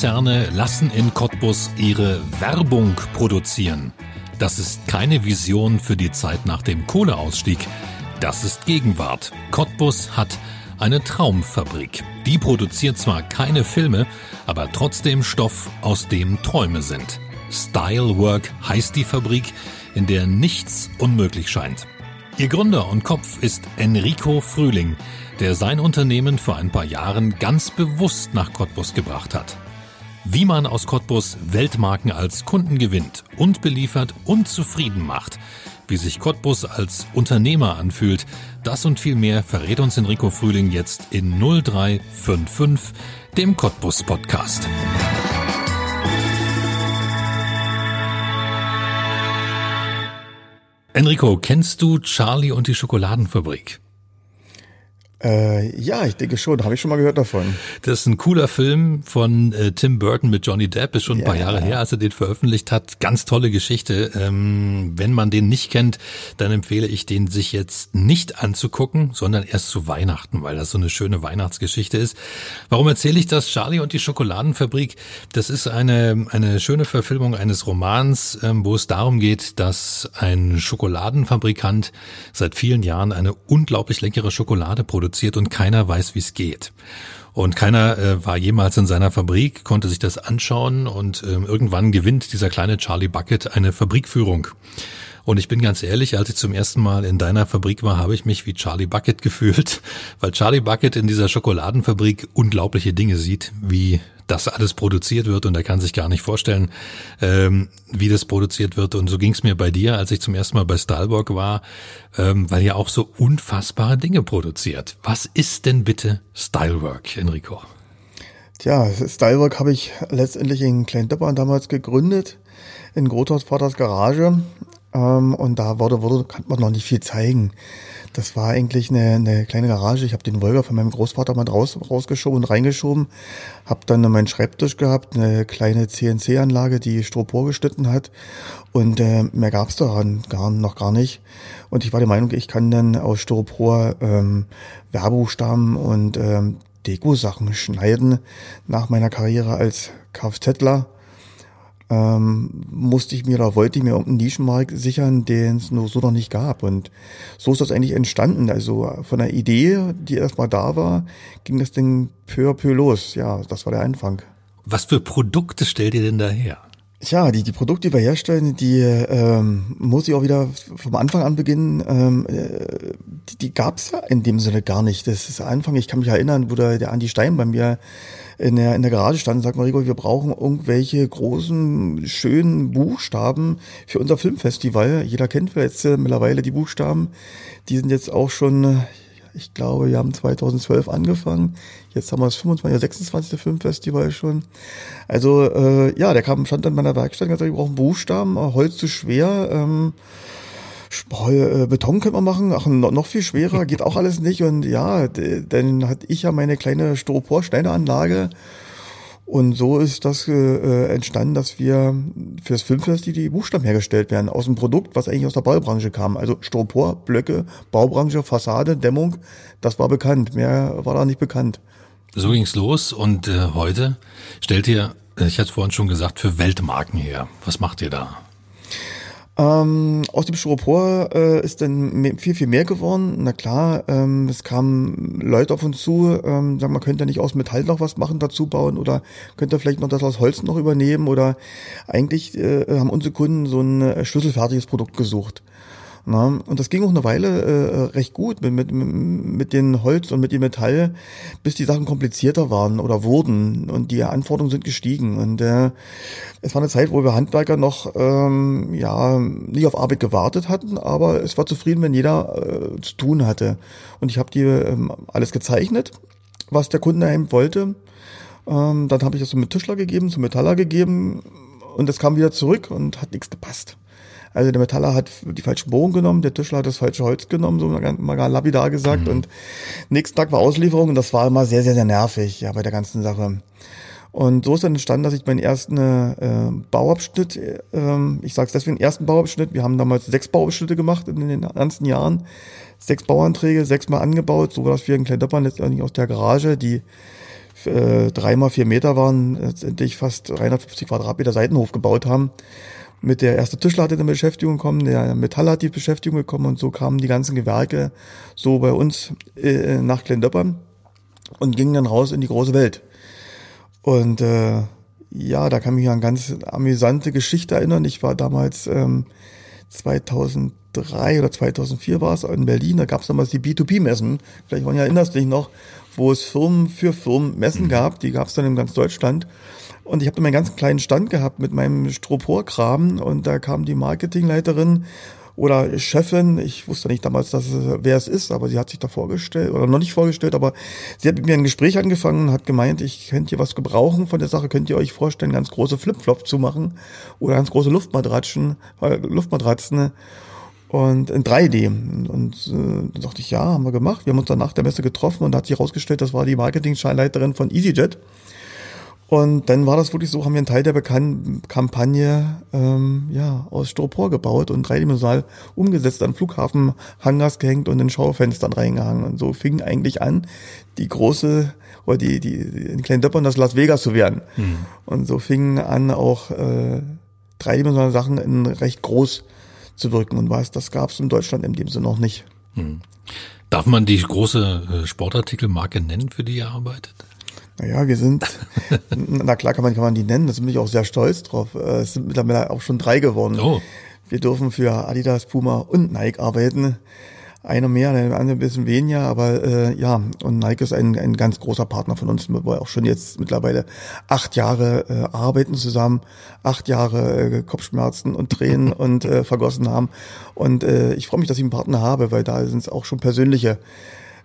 Weltkonzerne lassen in Cottbus ihre Werbung produzieren. Das ist keine Vision für die Zeit nach dem Kohleausstieg. Das ist Gegenwart. Cottbus hat eine Traumfabrik. Die produziert zwar keine Filme, aber trotzdem Stoff, aus dem Träume sind. Stylework heißt die Fabrik, in der nichts unmöglich scheint. Ihr Gründer und Kopf ist Enrico Frühling, der sein Unternehmen vor ein paar Jahren ganz bewusst nach Cottbus gebracht hat. Wie man aus Cottbus Weltmarken als Kunden gewinnt und beliefert und zufrieden macht, wie sich Cottbus als Unternehmer anfühlt, das und viel mehr verrät uns Enrico Frühling jetzt in 0355, dem Cottbus Podcast. Enrico, kennst du Charlie und die Schokoladenfabrik? Äh, ja, ich denke schon. Habe ich schon mal gehört davon. Das ist ein cooler Film von äh, Tim Burton mit Johnny Depp. Ist schon ein ja. paar Jahre her, als er den veröffentlicht hat. Ganz tolle Geschichte. Ähm, wenn man den nicht kennt, dann empfehle ich den sich jetzt nicht anzugucken, sondern erst zu Weihnachten, weil das so eine schöne Weihnachtsgeschichte ist. Warum erzähle ich das? Charlie und die Schokoladenfabrik. Das ist eine eine schöne Verfilmung eines Romans, ähm, wo es darum geht, dass ein Schokoladenfabrikant seit vielen Jahren eine unglaublich leckere Schokolade produziert produziert und keiner weiß, wie es geht. Und keiner äh, war jemals in seiner Fabrik, konnte sich das anschauen und ähm, irgendwann gewinnt dieser kleine Charlie Bucket eine Fabrikführung. Und ich bin ganz ehrlich, als ich zum ersten Mal in deiner Fabrik war, habe ich mich wie Charlie Bucket gefühlt, weil Charlie Bucket in dieser Schokoladenfabrik unglaubliche Dinge sieht, wie das alles produziert wird und er kann sich gar nicht vorstellen, ähm, wie das produziert wird. Und so ging es mir bei dir, als ich zum ersten Mal bei Stahlburg war, ähm, weil ihr auch so unfassbare Dinge produziert. Was ist denn bitte Stylework, Enrico? Tja, Stylework habe ich letztendlich in Kleindeppern damals gegründet, in Grothaus Vaters Garage. Ähm, und da wurde, wurde, kann man noch nicht viel zeigen. Das war eigentlich eine, eine kleine Garage. Ich habe den Wolga von meinem Großvater mal raus, rausgeschoben und reingeschoben. Habe dann meinen Schreibtisch gehabt, eine kleine CNC-Anlage, die Stropor geschnitten hat. Und äh, mehr gab's daran gar, noch gar nicht. Und ich war der Meinung, ich kann dann aus Styropor ähm, Werbuchstaben und ähm, Deko-Sachen schneiden nach meiner Karriere als Kfzler ähm, musste ich mir oder wollte ich mir irgendeinen Nischenmarkt sichern, den es nur so noch nicht gab. Und so ist das eigentlich entstanden. Also von der Idee, die erstmal da war, ging das Ding peu à peu los. Ja, das war der Anfang. Was für Produkte stellt ihr denn daher? Tja, die, die Produkte, die wir herstellen, die ähm, muss ich auch wieder vom Anfang an beginnen. Ähm, äh, die die gab es ja in dem Sinne gar nicht. Das ist Anfang, ich kann mich erinnern, wo der, der Andi Stein bei mir in der, in der Garage stand und sagt, Marigo, wir brauchen irgendwelche großen, schönen Buchstaben für unser Filmfestival. Jeder kennt jetzt äh, mittlerweile die Buchstaben. Die sind jetzt auch schon, ich glaube, wir haben 2012 angefangen. Jetzt haben wir das 25. oder 26. Filmfestival schon. Also äh, ja, der kam, stand an meiner Werkstatt und gesagt, wir brauchen Buchstaben, Holz zu schwer. Ähm, äh, Beton können wir machen, ach, noch viel schwerer, geht auch alles nicht. Und ja, dann hatte ich ja meine kleine Styropor-Schneideranlage. Und so ist das äh, äh entstanden, dass wir fürs Filmfest die, die Buchstaben hergestellt werden aus dem Produkt, was eigentlich aus der Baubranche kam. Also Styropor, Blöcke, Baubranche, Fassade, Dämmung, das war bekannt. Mehr war da nicht bekannt. So ging's los und äh, heute stellt ihr, ich hatte vorhin schon gesagt, für Weltmarken her. Was macht ihr da? Ähm, aus dem Styropor äh, ist dann viel, viel mehr geworden. Na klar, ähm, es kamen Leute auf uns zu, ähm, sagen, man könnte nicht aus Metall noch was machen, dazu bauen oder könnte vielleicht noch das aus Holz noch übernehmen oder eigentlich äh, haben unsere Kunden so ein äh, schlüsselfertiges Produkt gesucht. Na, und das ging auch eine Weile äh, recht gut mit, mit, mit den Holz und mit dem Metall, bis die Sachen komplizierter waren oder wurden und die Anforderungen sind gestiegen. Und äh, es war eine Zeit, wo wir Handwerker noch ähm, ja nicht auf Arbeit gewartet hatten, aber es war zufrieden, wenn jeder äh, zu tun hatte. Und ich habe die ähm, alles gezeichnet, was der Kunde eben wollte. Ähm, dann habe ich das zum Tischler gegeben, zum Metaller gegeben und es kam wieder zurück und hat nichts gepasst. Also der Metaller hat die falschen Bogen genommen, der Tischler hat das falsche Holz genommen, so mal, mal lapidar gesagt. Mhm. Und nächsten Tag war Auslieferung und das war immer sehr, sehr, sehr nervig, ja, bei der ganzen Sache. Und so ist dann entstanden, dass ich meinen ersten äh, Bauabschnitt, äh, ich sage es deswegen, ersten Bauabschnitt, wir haben damals sechs Bauabschnitte gemacht in den ganzen Jahren, sechs Bauanträge, sechsmal angebaut, so dass wir in Kleindöppern letztendlich aus der Garage, die äh, dreimal vier Meter waren, letztendlich fast 350 Quadratmeter Seitenhof gebaut haben. Mit der erste Tischler hatte eine Beschäftigung bekommen, der Metall hat die Beschäftigung bekommen und so kamen die ganzen Gewerke so bei uns äh, nach Kleindöppern und gingen dann raus in die große Welt. Und äh, ja, da kann mich an ganz amüsante Geschichte erinnern. Ich war damals ähm, 2003 oder 2004 war es in Berlin, da gab es damals die B2B-Messen. Vielleicht waren ja erinnerst dich noch, wo es Firmen für Firmen Messen gab. Die gab es dann in ganz Deutschland. Und ich habe meinen ganz kleinen Stand gehabt mit meinem Stroporkram und da kam die Marketingleiterin oder Chefin, ich wusste nicht damals, dass es, wer es ist, aber sie hat sich da vorgestellt oder noch nicht vorgestellt, aber sie hat mit mir ein Gespräch angefangen und hat gemeint, ich könnte hier was gebrauchen von der Sache, könnt ihr euch vorstellen, ganz große Flipflops zu machen oder ganz große Luftmatratzen, äh, Luftmatratzen und in 3D. Und äh, dann sagte ich, ja, haben wir gemacht. Wir haben uns dann nach der Messe getroffen und da hat sich herausgestellt, das war die Marketing-Scheinleiterin von EasyJet. Und dann war das wirklich so, haben wir einen Teil der bekannten Kampagne ähm, ja, aus Styropor gebaut und dreidimensional umgesetzt, an Flughafenhangars gehängt und in Schaufenstern reingehangen. Und so fing eigentlich an, die große oder die, die, in kleinen Döppern das Las Vegas zu werden. Mhm. Und so fingen an, auch äh, dreidimensionale Sachen in recht groß zu wirken. Und was, das gab es in Deutschland in dem Sinne noch nicht. Mhm. Darf man die große äh, Sportartikelmarke nennen, für die ihr arbeitet? Naja, wir sind, na klar kann man, kann man die nennen, da bin ich auch sehr stolz drauf. Äh, es sind mittlerweile auch schon drei geworden. Oh. Wir dürfen für Adidas, Puma und Nike arbeiten. Einer mehr, der andere ein bisschen weniger, aber äh, ja, und Nike ist ein, ein ganz großer Partner von uns, wo wir auch schon jetzt mittlerweile acht Jahre äh, arbeiten zusammen, acht Jahre äh, Kopfschmerzen und Tränen und äh, vergossen haben. Und äh, ich freue mich, dass ich einen Partner habe, weil da sind es auch schon persönliche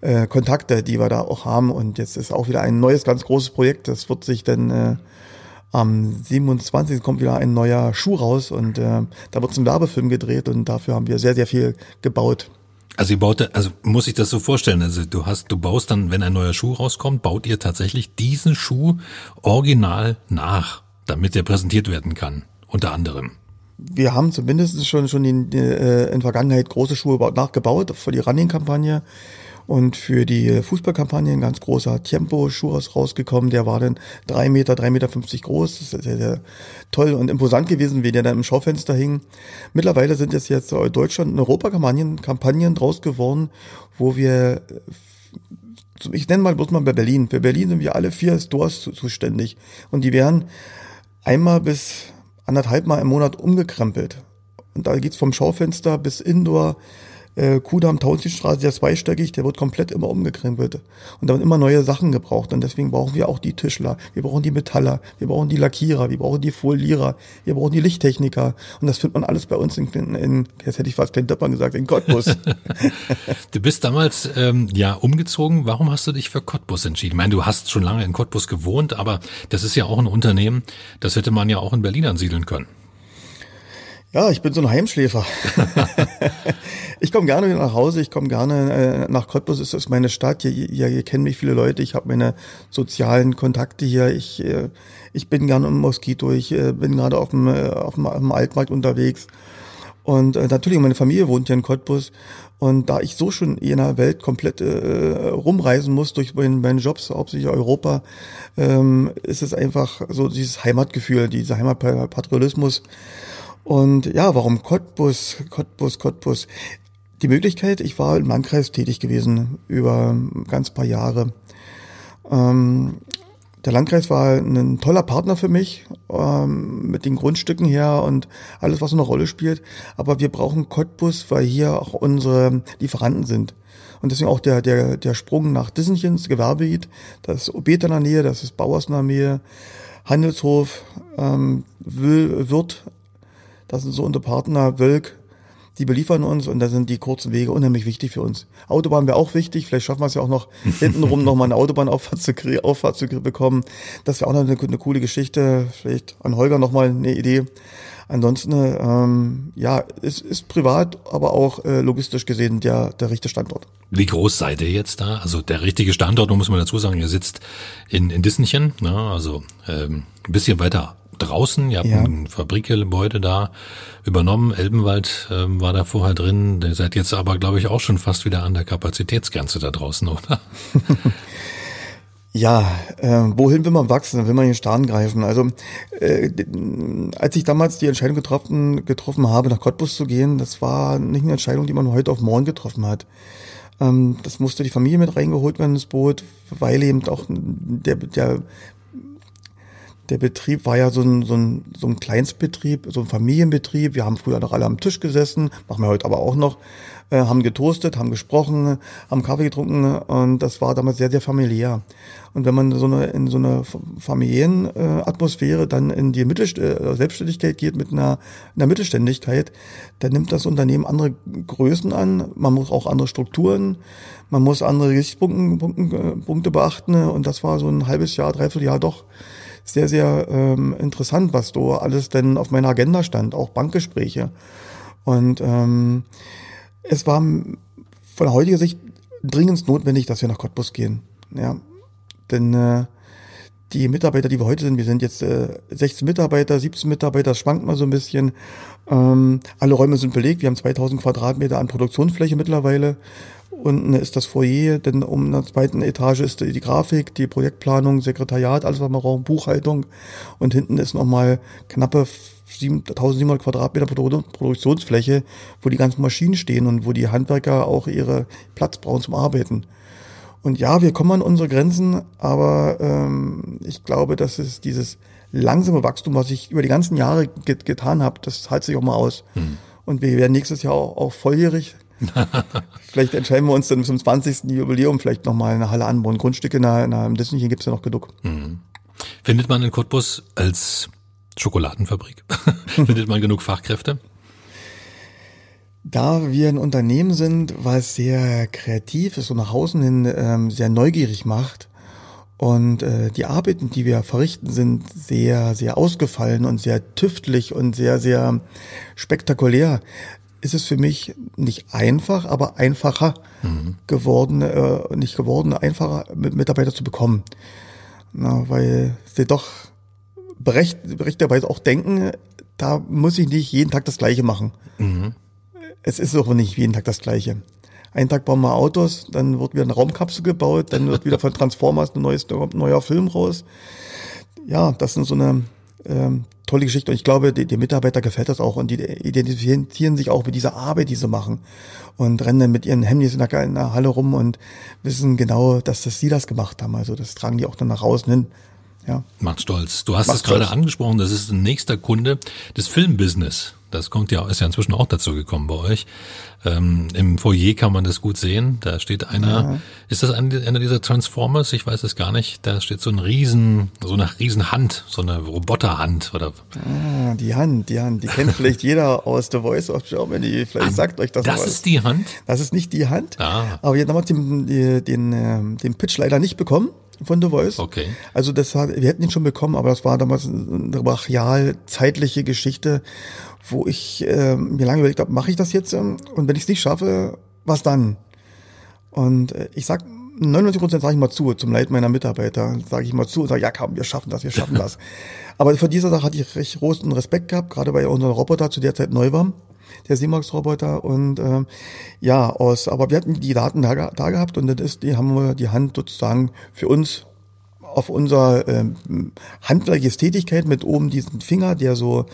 äh, Kontakte, die wir da auch haben. Und jetzt ist auch wieder ein neues, ganz großes Projekt. Das wird sich dann äh, am 27. kommt wieder ein neuer Schuh raus und äh, da wird ein Werbefilm gedreht und dafür haben wir sehr, sehr viel gebaut. Also ihr baut, also muss ich das so vorstellen, also du hast, du baust dann, wenn ein neuer Schuh rauskommt, baut ihr tatsächlich diesen Schuh original nach, damit er präsentiert werden kann, unter anderem. Wir haben zumindest schon schon in, äh, in Vergangenheit große Schuhe nachgebaut für die Running-Kampagne. Und für die Fußballkampagne ein ganz großer Tempo-Schuh rausgekommen. Der war dann drei Meter, drei Meter fünfzig groß. Das ist sehr, sehr toll und imposant gewesen, wie der dann im Schaufenster hing. Mittlerweile sind es jetzt Deutschland und Europakampagnen Kampagnen draus geworden, wo wir ich nenne mal bloß mal bei Berlin. Für Berlin sind wir alle vier Stores zuständig. Und die werden einmal bis anderthalb Mal im Monat umgekrempelt. Und da geht's vom Schaufenster bis Indoor äh, Kudamm, Tauzienstraße, der zweistöckig, der wird komplett immer umgekrempelt. Und da werden immer neue Sachen gebraucht. Und deswegen brauchen wir auch die Tischler, wir brauchen die Metaller, wir brauchen die Lackierer, wir brauchen die Folierer, wir brauchen die Lichttechniker. Und das findet man alles bei uns in, in, in jetzt hätte ich fast den Döppern gesagt, in Cottbus. du bist damals ähm, ja umgezogen. Warum hast du dich für Cottbus entschieden? Ich meine, du hast schon lange in Cottbus gewohnt, aber das ist ja auch ein Unternehmen, das hätte man ja auch in Berlin ansiedeln können. Ja, ich bin so ein Heimschläfer. ich komme gerne wieder nach Hause, ich komme gerne äh, nach Cottbus, es ist meine Stadt, hier, hier, hier kennen mich viele Leute, ich habe meine sozialen Kontakte hier, ich, äh, ich bin gerne im Moskito, ich äh, bin gerade auf dem, äh, auf, dem, auf dem Altmarkt unterwegs. Und äh, natürlich, meine Familie wohnt hier in Cottbus. Und da ich so schon in der Welt komplett äh, rumreisen muss durch meinen, meinen Jobs, hauptsächlich Europa, ähm, ist es einfach so dieses Heimatgefühl, dieser Heimatpatriotismus. Und ja, warum Cottbus, Cottbus, Cottbus? Die Möglichkeit, ich war im Landkreis tätig gewesen über ganz paar Jahre. Ähm, der Landkreis war ein toller Partner für mich, ähm, mit den Grundstücken her und alles, was eine Rolle spielt. Aber wir brauchen Cottbus, weil hier auch unsere Lieferanten sind. Und deswegen auch der, der, der Sprung nach Dissenchen, das Gewerbegebiet, das ist Obet in der Nähe, das ist Bauers in der Nähe, Handelshof, ähm, Wirt das sind so unsere Partner, Wölk, die beliefern uns und da sind die kurzen Wege unheimlich wichtig für uns. Autobahn wäre auch wichtig, vielleicht schaffen wir es ja auch noch hintenrum noch mal eine Autobahnauffahrt zu, Auffahrt zu bekommen. Das wäre auch noch eine, eine, coole Geschichte, vielleicht an Holger noch mal eine Idee. ansonsten, ähm, ja, es ist privat, aber auch äh, logistisch gesehen der, der richtige Standort. Wie groß seid ihr jetzt da? Also der richtige Standort, muss man dazu sagen, ihr sitzt in, in Dissenchen, ne? also ähm, ein bisschen weiter draußen. Ihr habt ja. ein Fabrikgebäude da übernommen. Elbenwald ähm, war da vorher drin. Ihr seid jetzt aber, glaube ich, auch schon fast wieder an der Kapazitätsgrenze da draußen, oder? Ja, äh, wohin will man wachsen? Will man den Stern greifen? Also äh, als ich damals die Entscheidung getroffen, getroffen habe, nach Cottbus zu gehen, das war nicht eine Entscheidung, die man heute auf morgen getroffen hat. Ähm, das musste die Familie mit reingeholt werden ins Boot, weil eben auch der, der der Betrieb war ja so ein, so, ein, so ein Kleinstbetrieb, so ein Familienbetrieb. Wir haben früher noch alle am Tisch gesessen, machen wir heute aber auch noch, äh, haben getoastet, haben gesprochen, haben Kaffee getrunken und das war damals sehr, sehr familiär. Und wenn man so eine, in so eine familiären äh, dann in die Mittelst äh, Selbstständigkeit geht mit einer, einer Mittelständigkeit, dann nimmt das Unternehmen andere Größen an. Man muss auch andere Strukturen, man muss andere Gesichtspunkte Punkte beachten und das war so ein halbes Jahr, dreiviertel Jahr doch sehr, sehr ähm, interessant, was da alles denn auf meiner Agenda stand, auch Bankgespräche. Und ähm, es war von heutiger Sicht dringend notwendig, dass wir nach Cottbus gehen. Ja, denn äh, die Mitarbeiter, die wir heute sind, wir sind jetzt äh, 16 Mitarbeiter, 17 Mitarbeiter, das schwankt mal so ein bisschen. Ähm, alle Räume sind belegt, wir haben 2000 Quadratmeter an Produktionsfläche mittlerweile. Unten ist das Foyer, denn um der zweiten Etage ist die Grafik, die Projektplanung, Sekretariat, alles was man braucht, Buchhaltung. Und hinten ist nochmal knappe 1700 Quadratmeter Produktionsfläche, wo die ganzen Maschinen stehen und wo die Handwerker auch ihre Platz brauchen zum Arbeiten. Und ja, wir kommen an unsere Grenzen, aber ähm, ich glaube, dass es dieses langsame Wachstum, was ich über die ganzen Jahre get getan habe, das hält sich auch mal aus. Hm. Und wir werden nächstes Jahr auch, auch volljährig. vielleicht entscheiden wir uns dann zum 20. Jubiläum vielleicht nochmal eine Halle anbauen. Grundstücke in der, in Disney gibt's ja noch genug. Mhm. Findet man in Cottbus als Schokoladenfabrik, findet man genug Fachkräfte? Da wir ein Unternehmen sind, was sehr kreativ ist und nach außen hin ähm, sehr neugierig macht und äh, die Arbeiten, die wir verrichten, sind sehr, sehr ausgefallen und sehr tüftlich und sehr, sehr spektakulär, ist es für mich nicht einfach, aber einfacher mhm. geworden, äh, nicht geworden, einfacher Mitarbeiter zu bekommen. Na, weil sie doch berecht, berechtigterweise auch denken, da muss ich nicht jeden Tag das Gleiche machen. Mhm. Es ist auch nicht jeden Tag das Gleiche. Einen Tag bauen wir Autos, dann wird wieder eine Raumkapsel gebaut, dann wird wieder von Transformers ein neues, ein neuer Film raus. Ja, das sind so eine ähm, tolle Geschichte. Und ich glaube, die, die Mitarbeiter gefällt das auch und die identifizieren sich auch mit dieser Arbeit, die sie machen und rennen dann mit ihren Hemdis in der, in der Halle rum und wissen genau, dass das sie das gemacht haben. Also das tragen die auch dann nach außen hin. Ja. Macht stolz. Du hast es gerade angesprochen, das ist ein nächster Kunde des Filmbusiness. Das kommt ja, ist ja inzwischen auch dazu gekommen bei euch. Ähm, Im Foyer kann man das gut sehen. Da steht einer, ja. ist das einer dieser Transformers? Ich weiß es gar nicht. Da steht so ein Riesen, so eine Riesenhand, so eine Roboterhand oder. Ah, die Hand, die Hand. Die kennt vielleicht jeder aus The Voice of Germany. Vielleicht ah, sagt euch das Das was. ist die Hand? Das ist nicht die Hand. Ah. Aber wir haben den, den, ähm, den Pitch leider nicht bekommen von The Voice. Okay. Also das hat, wir hätten ihn schon bekommen, aber das war damals eine brachial zeitliche Geschichte, wo ich äh, mir lange überlegt habe, mache ich das jetzt? Ähm, und wenn ich es nicht schaffe, was dann? Und äh, ich sag 99 Prozent sage ich mal zu, zum Leid meiner Mitarbeiter, sage ich mal zu und sage, ja komm, wir schaffen das, wir schaffen das. aber vor dieser Sache hatte ich recht großen Respekt gehabt, gerade weil unser Roboter zu der Zeit neu war der Simax-Roboter und ähm, ja, aus, aber wir hatten die Daten da, da gehabt und das ist, die haben wir die Hand sozusagen für uns auf unser ähm, handwerkliches Tätigkeit mit oben diesen Finger, der so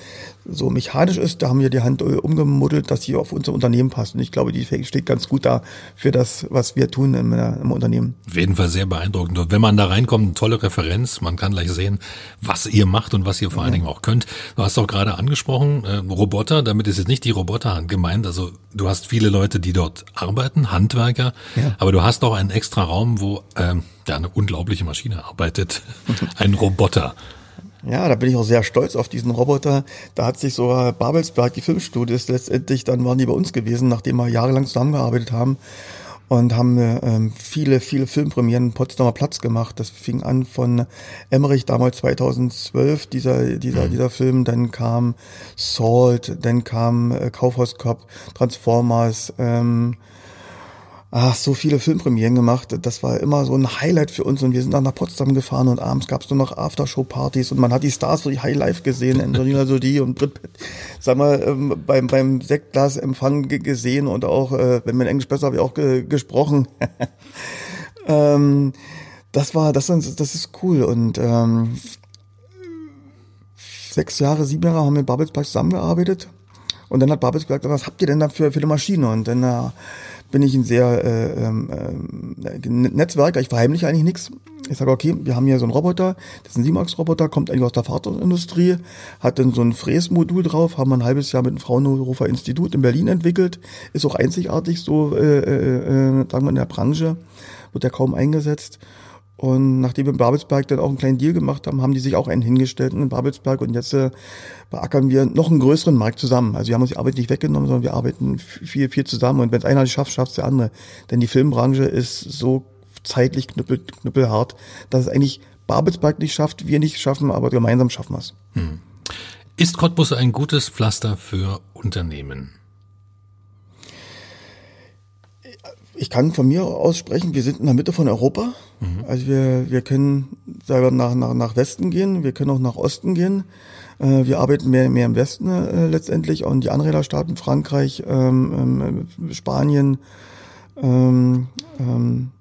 so mechanisch ist, da haben wir die Hand äh, umgemuddelt, dass sie auf unser Unternehmen passt. Und ich glaube, die steht ganz gut da für das, was wir tun im, im Unternehmen. Auf jeden Fall sehr beeindruckend. Und wenn man da reinkommt, eine tolle Referenz. Man kann gleich sehen, was ihr macht und was ihr vor allen Dingen auch könnt. Du hast auch gerade angesprochen, äh, Roboter, damit ist jetzt nicht die Roboterhand gemeint. Also du hast viele Leute, die dort arbeiten, Handwerker, ja. aber du hast auch einen extra Raum, wo ähm, ja, eine unglaubliche Maschine arbeitet. Ein Roboter. Ja, da bin ich auch sehr stolz auf diesen Roboter. Da hat sich sogar Babelsberg, die Filmstudios, letztendlich, dann waren die bei uns gewesen, nachdem wir jahrelang zusammengearbeitet haben. und haben ähm, viele, viele Filmpremieren Potsdamer Platz gemacht. Das fing an von Emmerich damals 2012, dieser, dieser, mhm. dieser Film. Dann kam Salt, dann kam äh, Kaufhauskopf, Transformers, ähm, ach, so viele Filmpremieren gemacht. Das war immer so ein Highlight für uns. Und wir sind dann nach Potsdam gefahren und abends gab es nur noch Aftershow-Partys. Und man hat die Stars die High Life gesehen, Angelina Jolie und Brit Pitt, sag mal, ähm, beim, beim Sektglasempfang gesehen und auch, äh, wenn man Englisch besser habe ich auch ge gesprochen. ähm, das war, das, das ist cool. Und ähm, sechs Jahre, sieben Jahre haben wir mit Babelsberg zusammengearbeitet. Und dann hat Babelsberg gesagt, was habt ihr denn da für, für eine Maschine? Und dann äh, bin ich ein sehr äh, äh, Netzwerker, ich verheimliche eigentlich nichts. Ich sage, okay, wir haben hier so einen Roboter, das ist ein Simax-Roboter, kommt eigentlich aus der Fahrzeugindustrie, hat dann so ein Fräsmodul drauf, haben wir ein halbes Jahr mit dem Fraunhofer Institut in Berlin entwickelt, ist auch einzigartig so, äh, äh, äh sagen wir in der Branche, wird ja kaum eingesetzt. Und nachdem wir in Babelsberg dann auch einen kleinen Deal gemacht haben, haben die sich auch einen hingestellt in Babelsberg und jetzt äh, beackern wir noch einen größeren Markt zusammen. Also wir haben uns die Arbeit nicht weggenommen, sondern wir arbeiten viel, viel zusammen und wenn es einer nicht schafft, schafft es der andere. Denn die Filmbranche ist so zeitlich knüppel, knüppelhart, dass es eigentlich Babelsberg nicht schafft, wir nicht schaffen, aber gemeinsam schaffen wir es. Hm. Ist Cottbus ein gutes Pflaster für Unternehmen? Ich kann von mir aus sprechen, wir sind in der Mitte von Europa. Mhm. Also wir, wir können selber nach, nach, nach Westen gehen, wir können auch nach Osten gehen. Äh, wir arbeiten mehr, mehr im Westen äh, letztendlich und die Anrederstaaten, Frankreich, ähm, ähm, Spanien, ähm, ähm,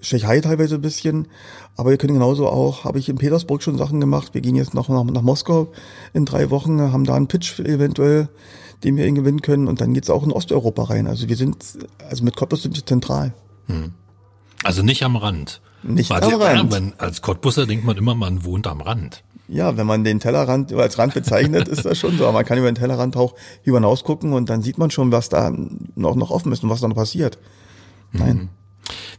Tschechei teilweise ein bisschen. Aber wir können genauso auch, habe ich in Petersburg schon Sachen gemacht. Wir gehen jetzt noch nach, nach Moskau in drei Wochen, haben da einen Pitch eventuell den wir ihn gewinnen können. Und dann geht es auch in Osteuropa rein. Also wir sind, also mit Cottbus sind wir zentral. Hm. Also nicht am Rand. Nicht Weil am Rand. Wenn, als Cottbusser denkt man immer, man wohnt am Rand. Ja, wenn man den Tellerrand als Rand bezeichnet, ist das schon so. Aber man kann über den Tellerrand auch hinaus gucken und dann sieht man schon, was da noch, noch offen ist und was da noch passiert. Nein. Mhm.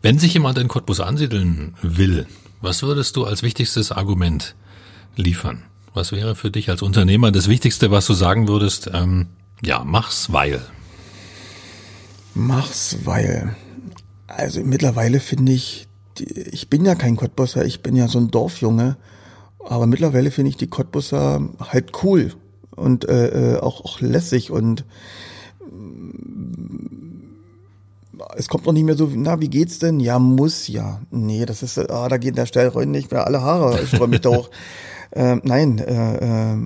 Wenn sich jemand in Cottbus ansiedeln will, was würdest du als wichtigstes Argument liefern? Was wäre für dich als Unternehmer das Wichtigste, was du sagen würdest? Ähm, ja, mach's, weil. Mach's, weil. Also mittlerweile finde ich, ich bin ja kein Cottbusser, ich bin ja so ein Dorfjunge, aber mittlerweile finde ich die Cottbusser halt cool und äh, äh auch, auch lässig und äh, es kommt noch nicht mehr so, na, wie geht's denn? Ja, muss ja. Nee, das ist, ah, da geht der Stellreuen nicht mehr alle Haare, ich freue mich doch. Äh, nein, äh, äh,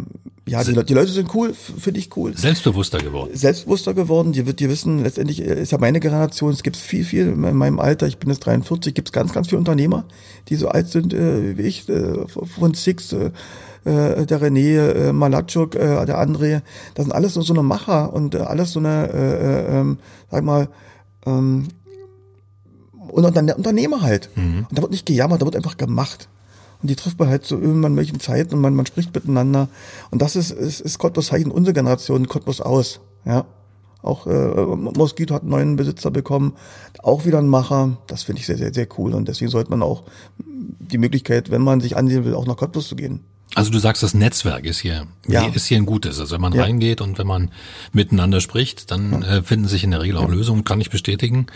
ja, die, die, Leute sind cool, finde ich cool. Selbstbewusster geworden. Selbstbewusster geworden. Die, die wissen, letztendlich äh, ist ja meine Generation, es gibt viel, viel in meinem Alter, ich bin jetzt 43, gibt es ganz, ganz viele Unternehmer, die so alt sind äh, wie ich, äh, von Six, äh, äh, der René, äh, Malatschuk, äh, der André, das sind alles so, so eine Macher und äh, alles so eine, äh, äh, ähm, sag mal, ähm, und Unternehmer halt. Mhm. Und da wird nicht gejammert, da wird einfach gemacht. Und die trifft man halt so irgendwann in welchen Zeiten und man, man spricht miteinander. Und das ist, ist, ist Cottbus Zeichen unserer Generation, Cottbus aus. Ja. Auch äh, Moskito hat einen neuen Besitzer bekommen, auch wieder ein Macher. Das finde ich sehr, sehr, sehr cool. Und deswegen sollte man auch die Möglichkeit, wenn man sich ansehen will, auch nach Cottbus zu gehen. Also du sagst, das Netzwerk ist hier, ja. ist hier ein gutes. Also wenn man ja. reingeht und wenn man miteinander spricht, dann ja. äh, finden sich in der Regel auch Lösungen, kann ich bestätigen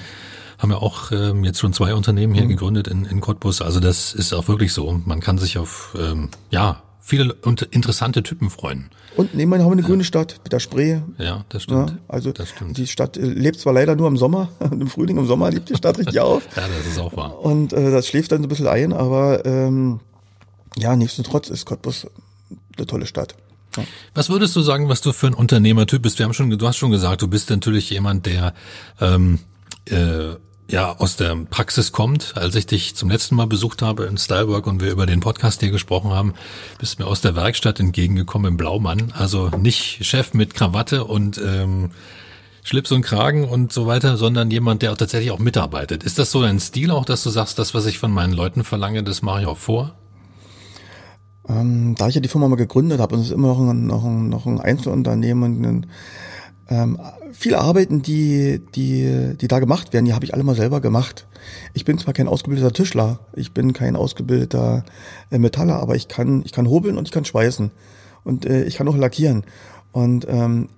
haben ja auch ähm, jetzt schon zwei Unternehmen hier mhm. gegründet in, in Cottbus. Also das ist auch wirklich so. Man kann sich auf ähm, ja viele interessante Typen freuen. Und nebenan haben wir eine grüne Stadt mit der Spree. Ja, das stimmt. Ja, also das stimmt. die Stadt äh, lebt zwar leider nur im Sommer, im Frühling, im Sommer lebt die Stadt richtig auf. ja, das ist auch wahr. Und äh, das schläft dann so ein bisschen ein, aber ähm, ja, nichtsdestotrotz ist Cottbus eine tolle Stadt. Ja. Was würdest du sagen, was du für ein Unternehmertyp bist? Wir haben schon, du hast schon gesagt, du bist natürlich jemand, der ähm, äh, ja aus der Praxis kommt. Als ich dich zum letzten Mal besucht habe in Stylework und wir über den Podcast hier gesprochen haben, bist mir aus der Werkstatt entgegengekommen im Blaumann. Also nicht Chef mit Krawatte und ähm, Schlips und Kragen und so weiter, sondern jemand, der auch tatsächlich auch mitarbeitet. Ist das so dein Stil auch, dass du sagst, das, was ich von meinen Leuten verlange, das mache ich auch vor? Ähm, da ich ja die Firma mal gegründet habe und es ist immer noch ein, noch ein, noch ein Einzelunternehmen und ähm, viele Arbeiten, die, die, die da gemacht werden, die habe ich alle mal selber gemacht. Ich bin zwar kein ausgebildeter Tischler, ich bin kein ausgebildeter äh, Metaller, aber ich kann, ich kann hobeln und ich kann schweißen und äh, ich kann auch lackieren. Und ähm,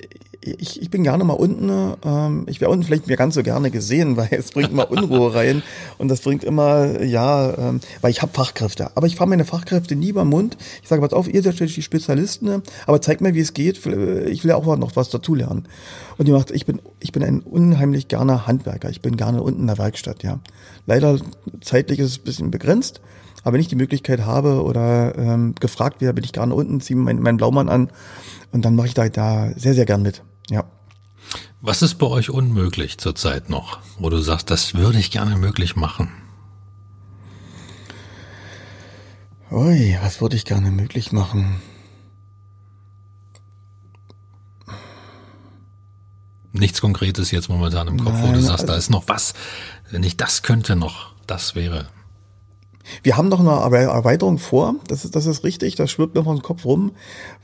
ich, ich bin gerne mal unten. Ähm, ich wäre unten vielleicht mir ganz so gerne gesehen, weil es bringt immer Unruhe rein und das bringt immer, ja, ähm, weil ich habe Fachkräfte. Aber ich fahre meine Fachkräfte nie beim Mund. Ich sage, pass auf, ihr seid die Spezialisten, aber zeigt mir, wie es geht. Ich will ja auch noch was dazulernen. Und die macht, ich bin, ich bin ein unheimlich gerne Handwerker. Ich bin gerne unten in der Werkstatt, ja. Leider zeitlich ist es ein bisschen begrenzt. Aber wenn ich die Möglichkeit habe oder ähm, gefragt werde, bin ich gerne unten, ziehe meinen mein Blaumann an und dann mache ich da, da sehr, sehr gern mit. Ja. Was ist bei euch unmöglich zurzeit noch, wo du sagst, das würde ich gerne möglich machen? Ui, was würde ich gerne möglich machen? Nichts Konkretes jetzt momentan im Kopf, Nein, wo du sagst, also, da ist noch was, wenn ich das könnte noch, das wäre. Wir haben noch eine Erweiterung vor, das ist, das ist richtig, das schwirrt mir vor dem Kopf rum,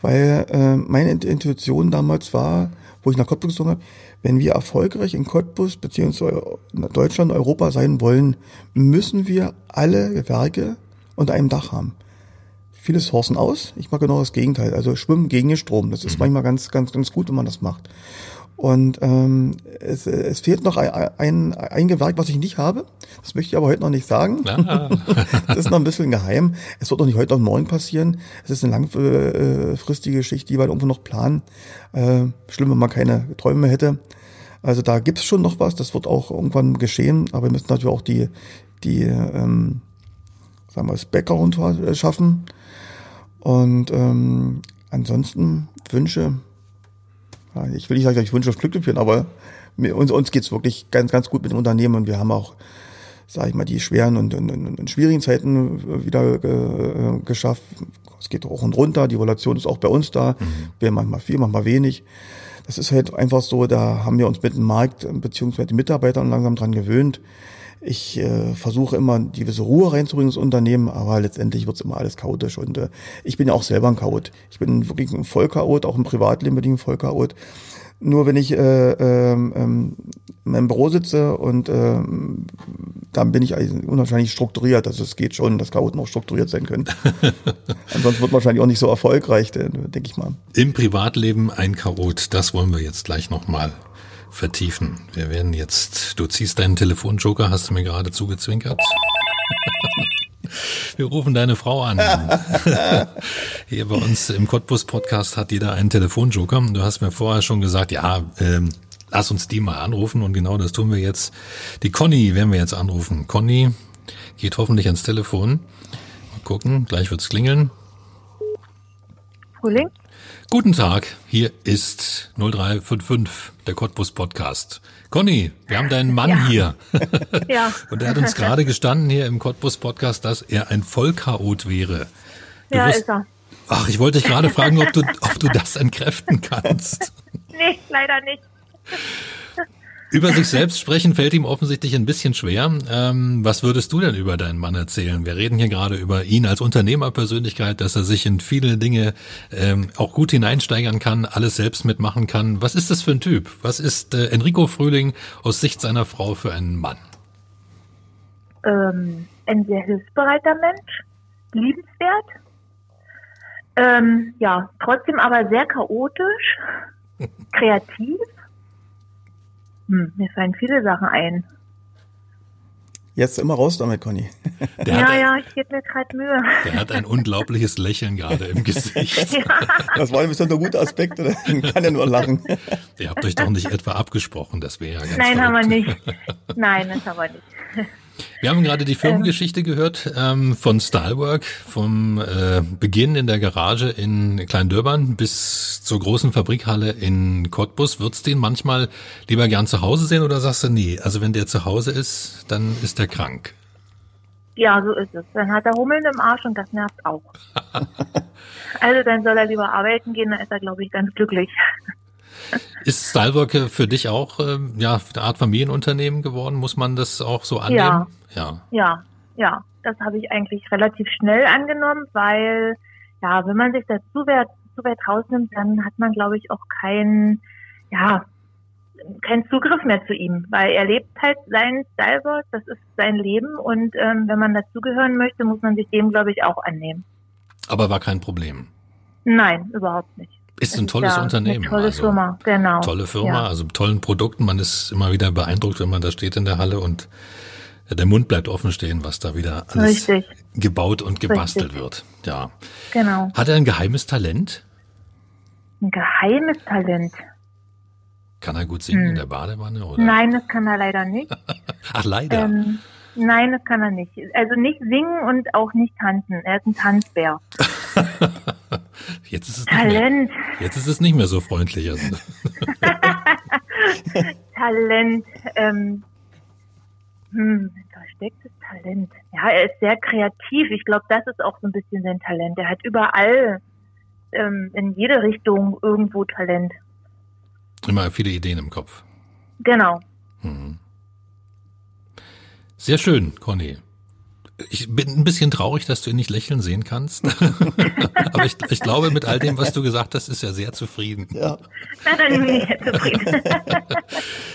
weil äh, meine Intuition damals war, wo ich nach Cottbus gesungen habe, wenn wir erfolgreich in Cottbus beziehungsweise in Deutschland, Europa sein wollen, müssen wir alle Werke unter einem Dach haben. Viele sourcen aus, ich mache genau das Gegenteil, also schwimmen gegen den Strom. Das ist mhm. manchmal ganz, ganz, ganz gut, wenn man das macht. Und ähm, es, es fehlt noch ein, ein, ein Gewerk, was ich nicht habe. Das möchte ich aber heute noch nicht sagen. Ah. das ist noch ein bisschen geheim. Es wird noch nicht heute noch morgen passieren. Es ist eine langfristige Geschichte, die wir irgendwo noch planen. Äh, schlimm, wenn man keine Träume hätte. Also da gibt's schon noch was. Das wird auch irgendwann geschehen. Aber wir müssen natürlich auch die, die ähm, sagen wir, das Background schaffen. Und ähm, ansonsten Wünsche ich will nicht sagen, ich wünsche euch Glück führen, aber mir, uns, uns geht's wirklich ganz, ganz gut mit dem Unternehmen und wir haben auch, sage ich mal, die schweren und, und, und schwierigen Zeiten wieder äh, geschafft. Es geht hoch und runter, die Relation ist auch bei uns da. Mhm. Wir manchmal viel, manchmal wenig. Das ist halt einfach so, da haben wir uns mit dem Markt beziehungsweise den Mitarbeitern langsam dran gewöhnt. Ich äh, versuche immer die gewisse Ruhe reinzubringen ins Unternehmen, aber letztendlich wird's immer alles chaotisch. Und äh, ich bin ja auch selber ein Chaot. Ich bin wirklich ein Vollchaot, auch im Privatleben bin ich ein Vollchaot. Nur wenn ich äh, ähm, ähm, in meinem Büro sitze und äh, dann bin ich unwahrscheinlich strukturiert. Also es geht schon, dass Chaoten auch strukturiert sein können. Ansonsten wird man wahrscheinlich auch nicht so erfolgreich, denke ich mal. Im Privatleben ein Chaot, das wollen wir jetzt gleich nochmal vertiefen. Wir werden jetzt, du ziehst deinen Telefonjoker, hast du mir gerade zugezwinkert. Wir rufen deine Frau an. Hier bei uns im Cottbus Podcast hat jeder einen Telefonjoker. Du hast mir vorher schon gesagt, ja, ähm, lass uns die mal anrufen und genau das tun wir jetzt. Die Conny werden wir jetzt anrufen. Conny geht hoffentlich ans Telefon. Mal gucken, gleich wird's klingeln. Frühling? Guten Tag, hier ist 0355, der Cottbus Podcast. Conny, wir haben deinen Mann ja. hier. ja. Und er hat uns gerade gestanden hier im Cottbus Podcast, dass er ein Vollchaot wäre. Du ja, wirst, ist er. Ach, ich wollte dich gerade fragen, ob du, ob du das entkräften kannst. Nee, leider nicht. Über sich selbst sprechen fällt ihm offensichtlich ein bisschen schwer. Ähm, was würdest du denn über deinen Mann erzählen? Wir reden hier gerade über ihn als Unternehmerpersönlichkeit, dass er sich in viele Dinge ähm, auch gut hineinsteigern kann, alles selbst mitmachen kann. Was ist das für ein Typ? Was ist äh, Enrico Frühling aus Sicht seiner Frau für einen Mann? Ähm, ein sehr hilfsbereiter Mensch, liebenswert. Ähm, ja, trotzdem aber sehr chaotisch, kreativ hm, mir fallen viele Sachen ein. Jetzt immer raus damit, Conny. Der ja, ja, ich gebe mir gerade Mühe. Der hat ein unglaubliches Lächeln gerade im Gesicht. Ja. Das war ein bisschen der gute Aspekt, oder? kann ja nur lachen. Ihr habt euch doch nicht etwa abgesprochen, das wäre ja ganz Nein, verrückt. haben wir nicht. Nein, das haben wir nicht. Wir haben gerade die Firmengeschichte ähm, gehört ähm, von Stylework, vom äh, Beginn in der Garage in Kleindörbern bis zur großen Fabrikhalle in Cottbus. Würdest du ihn manchmal lieber gern zu Hause sehen oder sagst du, nee, also wenn der zu Hause ist, dann ist er krank? Ja, so ist es. Dann hat er Hummeln im Arsch und das nervt auch. also dann soll er lieber arbeiten gehen, dann ist er, glaube ich, ganz glücklich. Ist Stylework für dich auch äh, ja eine Art Familienunternehmen geworden? Muss man das auch so annehmen? Ja, ja, ja. ja. Das habe ich eigentlich relativ schnell angenommen, weil ja, wenn man sich da zu weit, zu weit rausnimmt, dann hat man, glaube ich, auch keinen, ja, keinen Zugriff mehr zu ihm, weil er lebt halt sein Stylework, das ist sein Leben und ähm, wenn man dazugehören möchte, muss man sich dem, glaube ich, auch annehmen. Aber war kein Problem. Nein, überhaupt nicht Ist ein tolles ja Unternehmen. Tolle also, Firma, genau. Tolle Firma, Ja. also tollen Produkten. Man ist immer wieder beeindruckt, wenn man da steht in der Halle und der Mund bleibt offen stehen, was da wieder alles Richtig. gebaut und gebastelt Richtig. wird. Ja. Genau. Hat er ein geheimes Talent? Ein geheimes Talent. Kann er gut singen in der Badewanne? Oder? Hm. Nein, das kann er leider nicht. Ach, leider. Ähm, nein, das kann er nicht. Also nicht singen und auch nicht tanzen. Er ist ein Tanzbär. Jetzt ist es nicht mehr, Talent, jetzt ist es nicht mehr so freundlich. Also, Talent. Ähm, hm, verstecktes Talent. Ja, er ist sehr kreativ. Ich glaube, das ist auch so ein bisschen sein Talent. Er hat überall ähm, in jede Richtung irgendwo Talent. immer viele Ideen im Kopf. Genau. Mhm. Sehr schön, Conny. Ich bin ein bisschen traurig, dass du ihn nicht lächeln sehen kannst. Aber ich, ich glaube, mit all dem, was du gesagt hast, ist er sehr zufrieden. Ja. Na, dann bin ich zufrieden.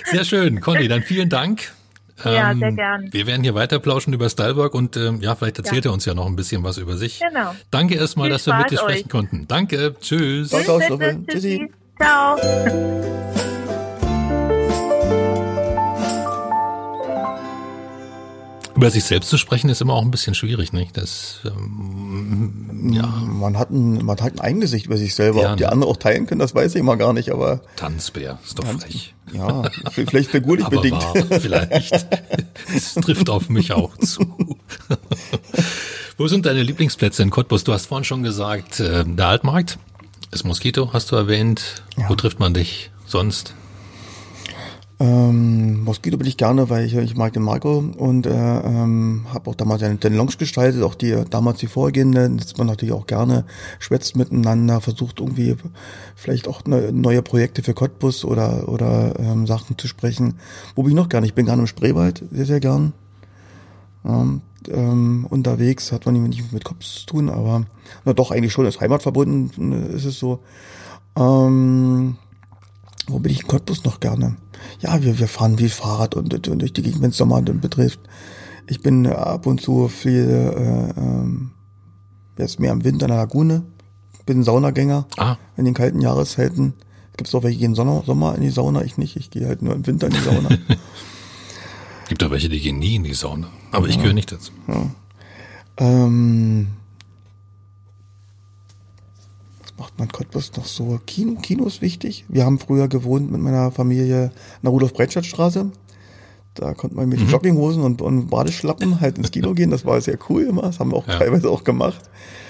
Sehr schön, Conny, dann vielen Dank. Ja, Ähm, sehr gern. Wir werden hier weiter plauschen über Stylework und ähm, ja, vielleicht erzählt Ja. er uns ja noch ein bisschen was über sich. Genau. Danke erstmal, Viel dass wir mit dir Spaß sprechen euch. konnten. Danke, tschüss. Ciao, ciao, Bitte, Schnuffel. Tschüssi. Ciao. Über sich selbst zu sprechen ist immer auch ein bisschen schwierig, nicht? Das, ähm, ja, Man hat ein, man hat ein Eigengesicht über sich selber. Ja, Ob die ne? anderen auch teilen können, das weiß ich immer gar nicht, aber Tanzbär, ist doch frech. ja, vielleicht figurlich Aber bedingt. wahr, vielleicht. Es trifft auf mich auch zu. Wo sind deine Lieblingsplätze in Cottbus? Du hast vorhin schon gesagt, äh, der Altmarkt, das Moskito hast du erwähnt. Ja. Wo trifft man dich sonst? Ähm, Moskito bin ich gerne, weil ich, ich mag den Marco und äh, ähm, habe auch damals den, den Lounge gestaltet, auch die damals die vorgehende, sitzt man natürlich auch gerne, schwätzt miteinander, versucht irgendwie vielleicht auch ne, neue Projekte für Cottbus oder oder ähm, Sachen zu sprechen. Wo bin ich noch gerne? Ich bin gerne im Spreewald, sehr, sehr gern. Ähm, ähm, unterwegs hat man nicht mit Cottbus zu tun, aber na doch, eigentlich schon, ist heimatverbunden, äh, ist es so. Ähm, wo bin ich in Cottbus noch gerne? Ja, wir, wir fahren viel Fahrrad und, und durch die Gegend, wenn es Sommer betrifft. Ich bin äh, ab und zu viel, äh, ähm, jetzt mehr im Winter in der Lagune. Bin Saunagänger Ah, in den kalten Jahreszeiten. Es gibt auch welche, die gehen Sommer, Sommer in die Sauna, ich nicht. Ich gehe halt nur im Winter in die Sauna. gibt auch welche, die gehen nie in die Sauna. Aber ich gehöre nicht dazu. ähm, was macht man Cottbus noch so? Kino, Kino ist wichtig. Wir haben früher gewohnt mit meiner Familie in der Rudolf-Breitscheid-Straße. Da konnte man mit Jogginghosen und, und Badeschlappen halt ins Kino gehen. Das war sehr cool immer. Das haben wir auch Ja. teilweise auch gemacht.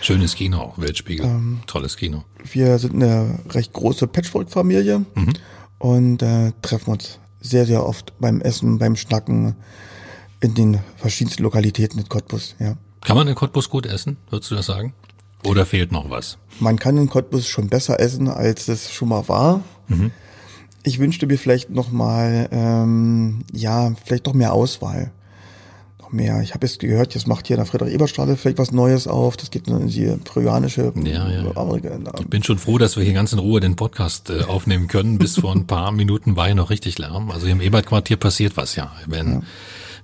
Schönes Kino, auch, Weltspiegel. Ähm. Tolles Kino. Wir sind eine recht große Patchwork-Familie und äh, treffen uns sehr, sehr oft beim Essen, beim Schnacken in den verschiedensten Lokalitäten in Cottbus. Ja. Kann man in Cottbus gut essen, würdest du das sagen? Oder fehlt noch was? Man kann in Cottbus schon besser essen, als es schon mal war. Ich wünschte mir vielleicht noch mal, ähm, ja, vielleicht noch mehr Auswahl. Noch mehr. Ich habe jetzt gehört, jetzt macht hier in der Friedrich-Ebert-Straße vielleicht was Neues auf. Das geht in die peruanische Ja, ja. Ich bin schon froh, dass wir hier ganz in Ruhe den Podcast äh, aufnehmen können. Bis vor ein paar Minuten war hier noch richtig Lärm. Also hier im Ebertquartier passiert was, ja. Wenn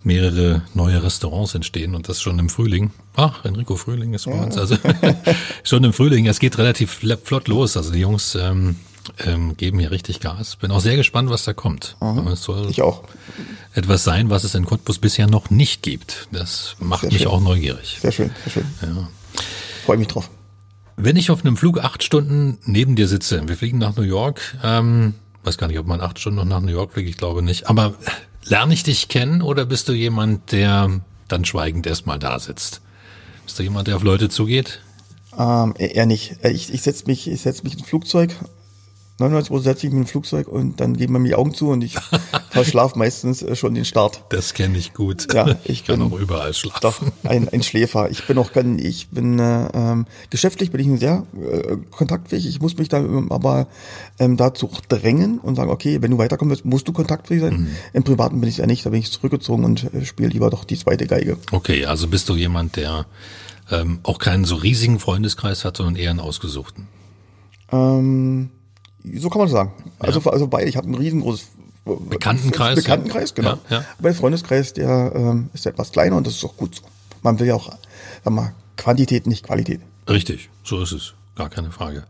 mehrere neue Restaurants entstehen und das schon im Frühling. Ach, Enrico Frühling ist bei uns. Also schon im Frühling. Es geht relativ fl- flott los. Also die Jungs ähm, ähm, geben hier richtig Gas. Bin auch sehr gespannt, was da kommt. Aber Es soll Ich auch. etwas sein, was es in Cottbus bisher noch nicht gibt. Das macht Sehr mich schön. auch neugierig. Sehr schön, sehr schön. Ja. Freue mich drauf. Wenn ich auf einem Flug acht Stunden neben dir sitze, wir fliegen nach New York, ähm, weiß gar nicht, ob man acht Stunden noch nach New York fliegt, ich glaube nicht, aber lerne ich dich kennen oder bist du jemand, der dann schweigend erstmal da sitzt? Bist du jemand, der auf Leute zugeht? Ähm, eher nicht. Äh, Ich, ich setze mich, ich setz mich ins Flugzeug. 99 Uhr setze ich mich ins Flugzeug und dann geben mir die Augen zu und ich verschlafe meistens äh, schon den Start. Das kenne ich gut. Ja, ich ich kann bin auch überall schlafen. Ein, ein Schläfer. Ich bin auch ganz, ich bin äh, ähm, geschäftlich bin ich sehr äh, kontaktfähig. Ich muss mich da ähm, aber ähm, dazu drängen und sagen, okay, wenn du weiterkommen willst, musst du kontaktfähig sein. Im Privaten bin ich eher nicht, da bin ich zurückgezogen und äh, spiele lieber doch die zweite Geige. Okay, also bist du jemand, der ähm, auch keinen so riesigen Freundeskreis hat, sondern eher einen ausgesuchten. Ähm, so kann man sagen. Also, also beide, ich habe ein riesengroßes Bekanntenkreis, ja. Bekanntenkreis, genau. Ja, ja. Aber der Freundeskreis, der ähm, ist etwas kleiner und das ist auch gut so. Man will ja auch, sag mal, Quantität, nicht Qualität. Richtig, so ist es. gar keine Frage.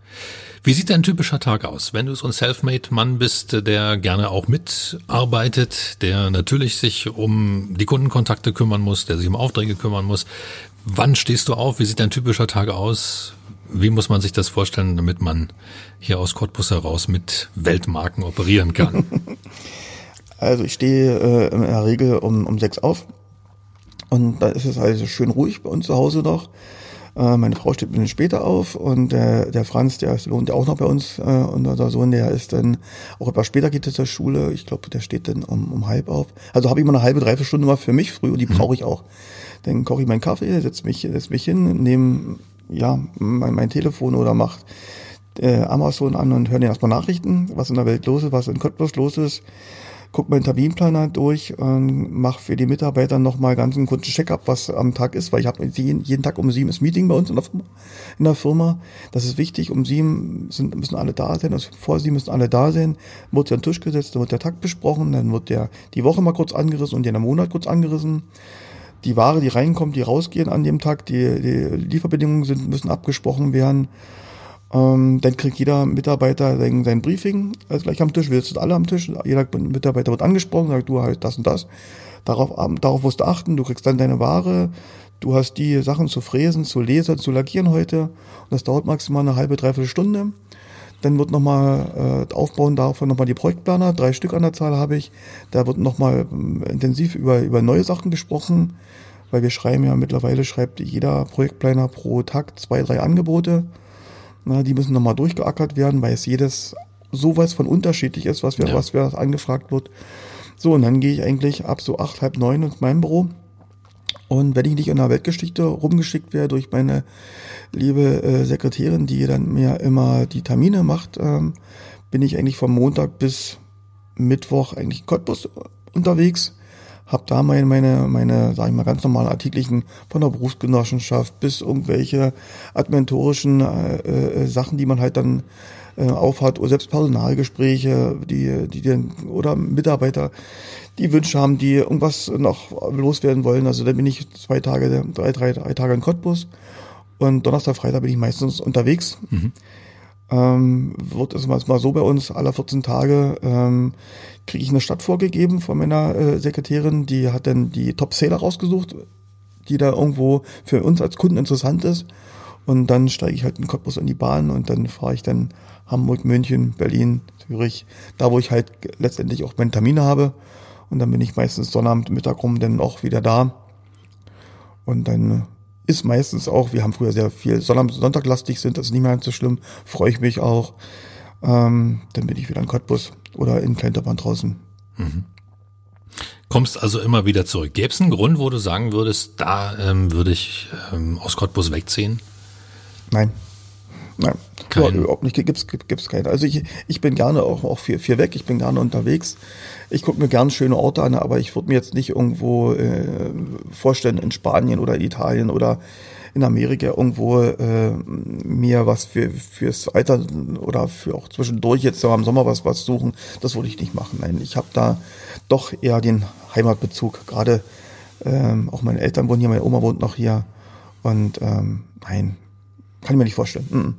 Wie sieht dein typischer Tag aus? Wenn du so ein Selfmade-Mann bist, der gerne auch mitarbeitet, der natürlich sich um die Kundenkontakte kümmern muss, der sich um Aufträge kümmern muss. Wann stehst du auf? Wie sieht dein typischer Tag aus? Wie muss man sich das vorstellen, damit man hier aus Cottbus heraus mit Weltmarken operieren kann? Also ich stehe äh, in der Regel um, um sechs auf und da ist es also schön ruhig bei uns zu Hause noch. Äh, meine Frau steht ein bisschen später auf und der, der Franz, der ist lohnt auch noch bei uns äh, und unser Sohn, der ist dann auch etwas später geht er zur Schule. Ich glaube, der steht dann um, um halb auf. Also habe ich immer eine halbe, dreiviertel Stunde mal für mich früh und die mhm. brauche ich auch. Dann koche ich meinen Kaffee, setze mich, setz mich hin, nehme ja mein, mein Telefon oder macht äh, Amazon an und höre dann erstmal Nachrichten, was in der Welt los ist, was in Cottbus los ist. Gucke meinen Terminplaner durch und mache für die Mitarbeiter nochmal ganz einen kurzen Check-up, was am Tag ist, weil ich habe jeden, jeden Tag um sieben ist Meeting bei uns in der, Firma, in der Firma. Das ist wichtig, um sieben sind, müssen alle da sein, also vor sieben müssen alle da sein, wird an den Tisch gesetzt, dann wird der Tag besprochen, dann wird der die Woche mal kurz angerissen und der Monat kurz angerissen die Ware, die reinkommt, die rausgehen an dem Tag, die, die Lieferbedingungen sind, müssen abgesprochen werden. Ähm, dann kriegt jeder Mitarbeiter sein, sein Briefing also gleich am Tisch. Wir sitzen alle am Tisch. Jeder Mitarbeiter wird angesprochen, sagt du halt das und das. Darauf, darauf musst du achten. Du kriegst dann deine Ware. Du hast die Sachen zu fräsen, zu lesen, zu lackieren heute. Und das dauert maximal eine halbe, dreiviertel Stunde. Dann wird nochmal äh, aufbauen davon nochmal die Projektplaner, drei Stück an der Zahl habe ich. Da wird nochmal äh, intensiv über, über neue Sachen gesprochen, weil wir schreiben ja mittlerweile, schreibt jeder Projektplaner pro Tag zwei, drei Angebote. Na, die müssen nochmal durchgeackert werden, weil es jedes sowas von unterschiedlich ist, was wir, ja. was wir angefragt wird. So, und dann gehe ich eigentlich ab so acht, halb neun in meinem Büro. Und wenn ich nicht in der Weltgeschichte rumgeschickt werde durch meine liebe äh, Sekretärin, die dann mir immer die Termine macht, ähm, bin ich eigentlich vom Montag bis Mittwoch eigentlich in Cottbus unterwegs. Habe da meine, meine, meine, sag ich mal, ganz normalen Artikelchen von der Berufsgenossenschaft bis irgendwelche administratorischen äh, äh, Sachen, die man halt dann äh, aufhat, oder selbst Personalgespräche, die, die, die oder Mitarbeiter, die Wünsche haben, die irgendwas noch loswerden wollen. Also da bin ich zwei Tage, drei, drei, drei Tage in Cottbus und Donnerstag, Freitag bin ich meistens unterwegs. Mhm ähm, wird es mal so bei uns, alle 14 Tage ähm, kriege ich eine Stadt vorgegeben von meiner äh, Sekretärin, die hat dann die Top-Seller rausgesucht, die da irgendwo für uns als Kunden interessant ist. Und dann steige ich halt in Cottbus in die Bahn und dann fahre ich dann Hamburg, München, Berlin, Zürich, da wo ich halt letztendlich auch meine Termine habe. Und dann bin ich meistens Sonnabend, Mittag rum dann auch wieder da. Und dann ist meistens auch, wir haben früher sehr viel Sonntaglastig sind, das ist nicht mehr so schlimm, freue ich mich auch. Ähm, dann bin ich wieder in Cottbus oder in Klenterbahn draußen. Mhm. Kommst also immer wieder zurück. Gäbe es einen Grund, wo du sagen würdest, da ähm, würde ich ähm, aus Cottbus wegziehen? Nein. Nein, Kein. überhaupt nicht. Gibt's, gibt's keine. Also ich, ich bin gerne auch, auch viel, viel weg. Ich bin gerne unterwegs. Ich gucke mir gerne schöne Orte an, aber ich würde mir jetzt nicht irgendwo äh, vorstellen in Spanien oder Italien oder in Amerika irgendwo äh, mir was für fürs Alter oder für auch zwischendurch jetzt am Sommer was was suchen. Das würde ich nicht machen. Nein, ich habe da doch eher den Heimatbezug. Gerade ähm, auch meine Eltern wohnen hier, meine Oma wohnt noch hier und ähm, nein, kann ich mir nicht vorstellen. -mm.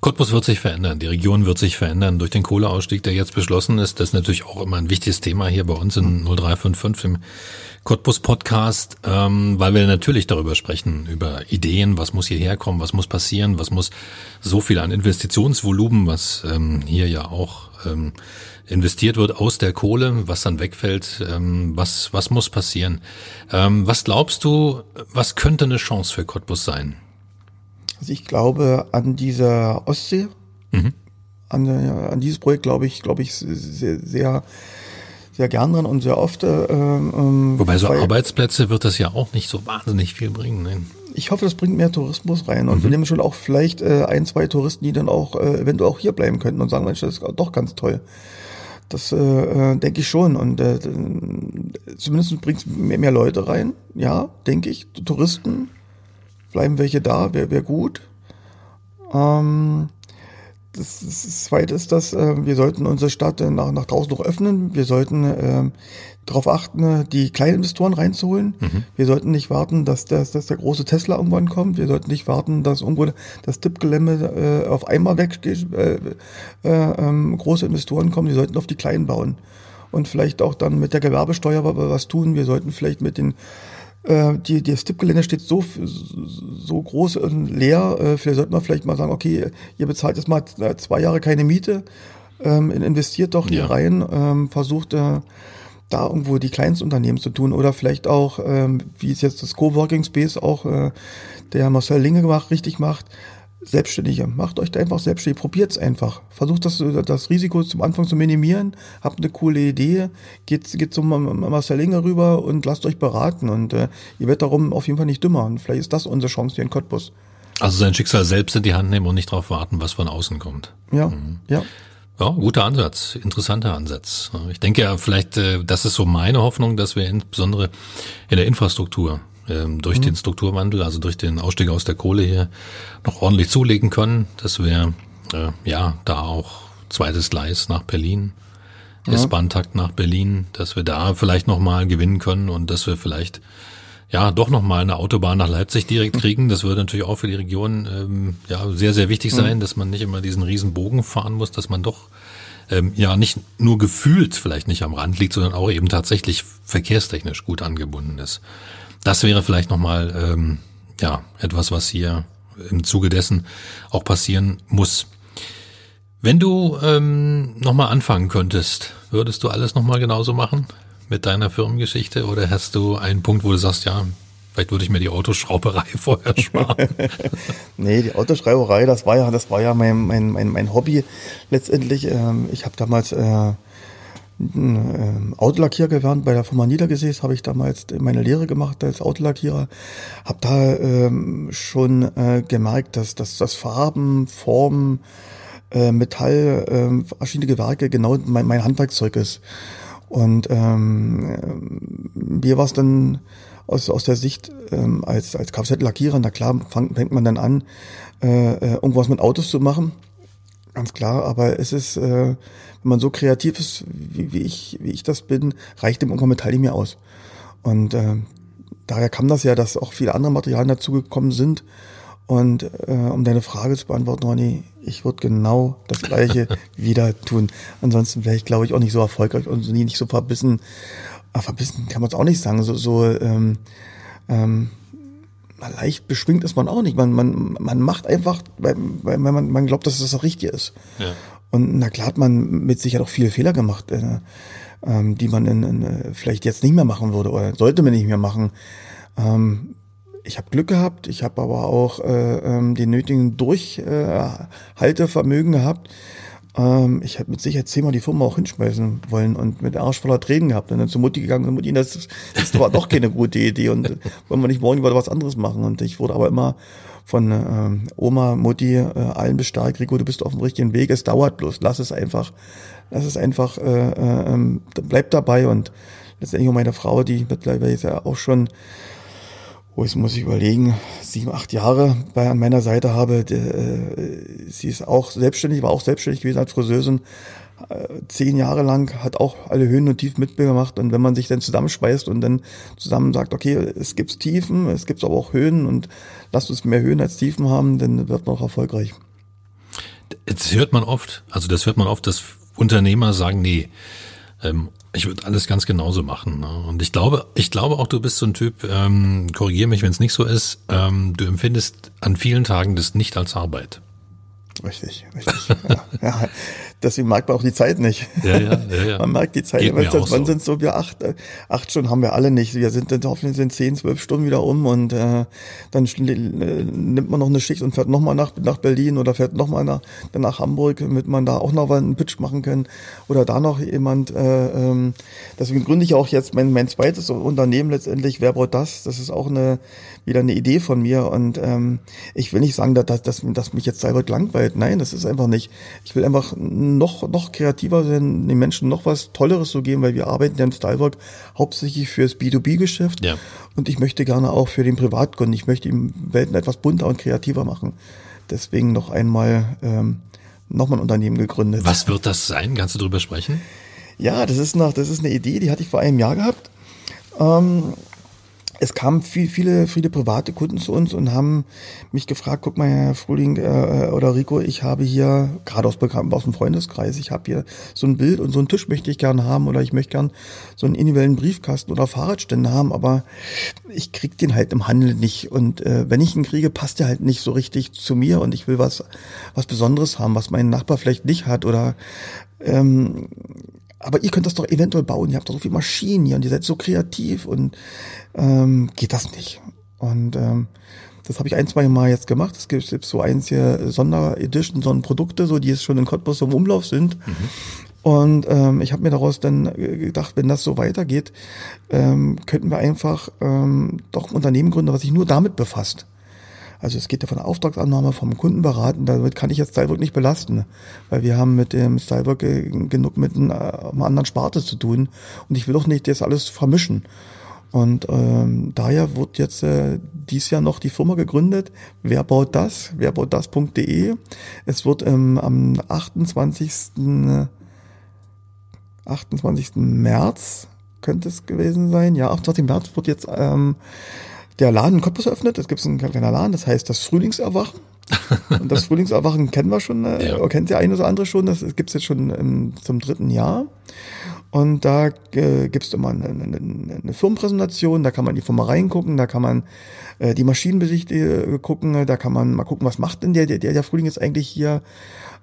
Cottbus wird sich verändern, die Region wird sich verändern durch den Kohleausstieg, der jetzt beschlossen ist. Das ist natürlich auch immer ein wichtiges Thema hier bei uns in 0355 im Cottbus Podcast, ähm, weil wir natürlich darüber sprechen, über Ideen, was muss hierher kommen, was muss passieren, was muss so viel an Investitionsvolumen, was ähm, hier ja auch ähm, investiert wird aus der Kohle, was dann wegfällt, ähm, was, was muss passieren. Ähm, was glaubst du, was könnte eine Chance für Cottbus sein? Also ich glaube an dieser Ostsee, mhm. an, an dieses Projekt glaube ich, glaube ich sehr, sehr, sehr gern dran und sehr oft. Äh, ähm, Wobei so Arbeitsplätze wird das ja auch nicht so wahnsinnig viel bringen. Ne? Ich hoffe, das bringt mehr Tourismus rein und mhm. wir nehmen schon auch vielleicht äh, ein, zwei Touristen, die dann auch äh, eventuell auch hier bleiben könnten und sagen, Mensch, das ist doch ganz toll. Das äh, äh denke ich schon. Und äh, zumindest bringt es mehr, mehr Leute rein, ja, denke ich, Touristen bleiben welche da, wäre wär gut. Ähm, das, das Zweite ist, dass äh, wir sollten unsere Stadt äh, nach, nach draußen noch öffnen. Wir sollten äh, darauf achten, äh, die kleinen Investoren reinzuholen. Mhm. Wir sollten nicht warten, dass, das, dass der große Tesla irgendwann kommt. Wir sollten nicht warten, dass irgendwo das Tippgelände äh, auf einmal weggeht. Äh, äh, äh, große Investoren kommen. Wir sollten auf die kleinen bauen. Und vielleicht auch dann mit der Gewerbesteuer was tun. Wir sollten vielleicht mit den äh, die, das Tippgelände steht so, so groß und leer. Äh, vielleicht sollte man vielleicht mal sagen, okay, ihr bezahlt jetzt mal zwei Jahre keine Miete, ähm, investiert doch hier ja. rein, ähm, versucht äh, da irgendwo die Kleinstunternehmen zu tun oder vielleicht auch, ähm, wie es jetzt das Coworking Space auch äh, der Marcel Linge gemacht, richtig macht, Selbstständige. Macht euch einfach selbstständig, probiert es einfach. Versucht das, das Risiko zum Anfang zu minimieren, habt eine coole Idee, geht, geht zum Marcel Inge rüber und lasst euch beraten. Und äh, ihr werdet darum auf jeden Fall nicht dümmer. Und vielleicht ist das unsere Chance hier in Cottbus. Also sein Schicksal selbst in die Hand nehmen und nicht darauf warten, was von außen kommt. Ja, mhm. ja. Ja, guter Ansatz, interessanter Ansatz. Ich denke ja, vielleicht, äh, das ist so meine Hoffnung, dass wir insbesondere in der Infrastruktur ähm, durch mhm. den Strukturwandel, also durch den Ausstieg aus der Kohle hier, noch ordentlich zulegen können, dass wir äh, ja da auch zweites Gleis nach Berlin, ja. S-Bahn-Takt nach Berlin, dass wir da vielleicht nochmal gewinnen können und dass wir vielleicht ja doch nochmal eine Autobahn nach Leipzig direkt kriegen. Das würde natürlich auch für die Region ähm, ja sehr, sehr wichtig sein, mhm. dass man nicht immer diesen riesen Bogen fahren muss, dass man doch ähm, ja nicht nur gefühlt vielleicht nicht am Rand liegt, sondern auch eben tatsächlich verkehrstechnisch gut angebunden ist. Das wäre vielleicht nochmal ähm, ja, etwas, was hier im Zuge dessen auch passieren muss. Wenn du ähm, nochmal anfangen könntest, würdest du alles nochmal genauso machen mit deiner Firmengeschichte oder hast du einen Punkt, wo du sagst, ja, vielleicht würde ich mir die Autoschrauberei vorher sparen? nee, die Autoschrauberei, das war ja, das war ja mein, mein, mein, mein Hobby letztendlich. Ähm, ich habe damals äh, Autolackierer gelernt bei der Firma Niedergesäß, habe ich damals meine Lehre gemacht als Autolackierer. Habe da ähm, schon äh, gemerkt, dass, dass das Farben, Formen, äh, Metall, äh, verschiedene Gewerke genau mein, mein Handwerkzeug ist. Und ähm, mir war es dann aus, aus der Sicht ähm, als, als Kfz-Lackierer, na klar, fang, fängt man dann an, äh, äh, irgendwas mit Autos zu machen. Ganz klar, aber es ist, äh, wenn man so kreativ ist, wie, wie, ich, wie ich das bin, reicht dem irgendwann Metall nicht mehr aus. Und äh, daher kam das ja, dass auch viele andere Materialien dazugekommen sind. Und äh, um deine Frage zu beantworten, Ronny, ich würde genau das Gleiche wieder tun. Ansonsten wäre ich, glaube ich, auch nicht so erfolgreich und nicht so verbissen. Aber verbissen kann man es auch nicht sagen. So, so ähm, ähm, leicht beschwingt ist man auch nicht. Man, man, man macht einfach, weil, weil man, man glaubt, dass das das Richtige ist. Ja. Und na klar hat man mit Sicherheit auch viele Fehler gemacht, äh, ähm, die man in, in, äh, vielleicht jetzt nicht mehr machen würde oder sollte man nicht mehr machen. Ähm, ich habe Glück gehabt, ich habe aber auch äh, ähm, den nötigen Durchhaltevermögen gehabt. Ähm, ich hätte mit Sicherheit zehnmal die Firma auch hinschmeißen wollen und mit Arsch voller Tränen gehabt und dann zur Mutti gegangen und Mutti, das ist, das doch keine gute Idee und wollen wir nicht morgen über was anderes machen. Und ich wurde aber immer von äh, Oma, Mutti, äh, allen bestärkt, Rico, du bist auf dem richtigen Weg, es dauert bloß, lass es einfach, lass es einfach, äh, äh, ähm, bleib dabei. Und letztendlich auch meine Frau, die mittlerweile ist ja auch schon, wo oh, jetzt muss ich überlegen, sieben, acht Jahre bei an meiner Seite habe, die, äh, sie ist auch selbstständig, war auch selbstständig gewesen als Friseurin, zehn Jahre lang, hat auch alle Höhen und Tiefen mitgemacht. Und wenn man sich dann zusammenschweißt und dann zusammen sagt, okay, es gibt Tiefen, es gibt aber auch Höhen und lasst uns mehr Höhen als Tiefen haben, dann wird man auch erfolgreich. Das hört man oft, also das hört man oft, dass Unternehmer sagen, nee, ähm, ich würde alles ganz genauso machen. Ne? Und ich glaube, ich glaube auch, du bist so ein Typ, ähm, korrigiere mich, wenn es nicht so ist, ähm, du empfindest an vielen Tagen das nicht als Arbeit. Richtig, richtig. ja, ja, deswegen mag man auch die Zeit nicht. Ja, ja, ja, ja. Man merkt die Zeit. Geht wann so. sind so wir acht, äh, acht Stunden haben wir alle nicht. Wir sind dann hoffentlich sind zehn, zwölf Stunden wieder um und äh, dann äh, nimmt man noch eine Schicht und fährt nochmal nach, nach Berlin oder fährt nochmal nach, dann nach Hamburg, damit man da auch noch einen Pitch machen kann oder da noch jemand. Äh, ähm, deswegen gründe ich auch jetzt mein, mein zweites Unternehmen letztendlich. Wer baut das? Das ist auch eine wieder eine Idee von mir und ähm, ich will nicht sagen, dass, dass, dass mich jetzt selber langweilt. Nein, das ist einfach nicht. Ich will einfach noch, noch kreativer sein, den Menschen noch was Tolleres zu geben, weil wir arbeiten ja in Stylework hauptsächlich fürs B2B-Geschäft. Ja. Und ich möchte gerne auch für den Privatkunden, ich möchte die Welten etwas bunter und kreativer machen. Deswegen noch einmal ähm, nochmal ein Unternehmen gegründet. Was wird das sein? Kannst du darüber sprechen? Ja, das ist noch, das ist eine Idee, die hatte ich vor einem Jahr gehabt. Ähm, es kamen viel, viele, viele private Kunden zu uns und haben mich gefragt, guck mal, Herr Frühling äh, oder Rico, ich habe hier, gerade aus, aus dem Freundeskreis, ich habe hier so ein Bild und so einen Tisch möchte ich gerne haben oder ich möchte gern so einen individuellen Briefkasten oder Fahrradstände haben, aber ich krieg den halt im Handel nicht. Und äh, wenn ich ihn kriege, passt der halt nicht so richtig zu mir und ich will was, was Besonderes haben, was mein Nachbar vielleicht nicht hat oder ähm, aber ihr könnt das doch eventuell bauen, ihr habt doch so viele Maschinen hier und ihr seid so kreativ und ähm, geht das nicht. Und ähm, das habe ich ein, zwei Mal jetzt gemacht. Es gibt, so eins hier Sonderedition, so ein Produkte, so die jetzt schon in Cottbus im Umlauf sind. Mhm. Und ähm, ich habe mir daraus dann gedacht, wenn das so weitergeht, ähm, könnten wir einfach ähm, doch ein Unternehmen gründen, was sich nur damit befasst. Also es geht ja von der Auftragsannahme vom Kunden beraten, damit kann ich jetzt Stylework nicht belasten, weil wir haben mit dem Stylework genug mit einer, einer anderen Sparte zu tun und ich will doch nicht das alles vermischen. Und ähm, daher wird jetzt äh, dies Jahr noch die Firma gegründet. Wer baut das? Wer baut das.de? Es wird ähm, am 28. 28. März könnte es gewesen sein. Ja, 28. März wird jetzt ähm, der Laden in Cottbus eröffnet. Es gibt einen kleiner Laden, das heißt das Frühlingserwachen. Und das Frühlingserwachen kennen wir schon, äh, ja. kennt der eine oder andere schon. Das gibt es jetzt schon ähm, zum dritten Jahr. Und da äh, gibt es immer eine, eine, eine, Firmenpräsentation, da kann man in die Firma reingucken, da kann man äh, die Maschinenbesichte äh, gucken, da kann man mal gucken, was macht denn der, der, der Frühling jetzt eigentlich hier.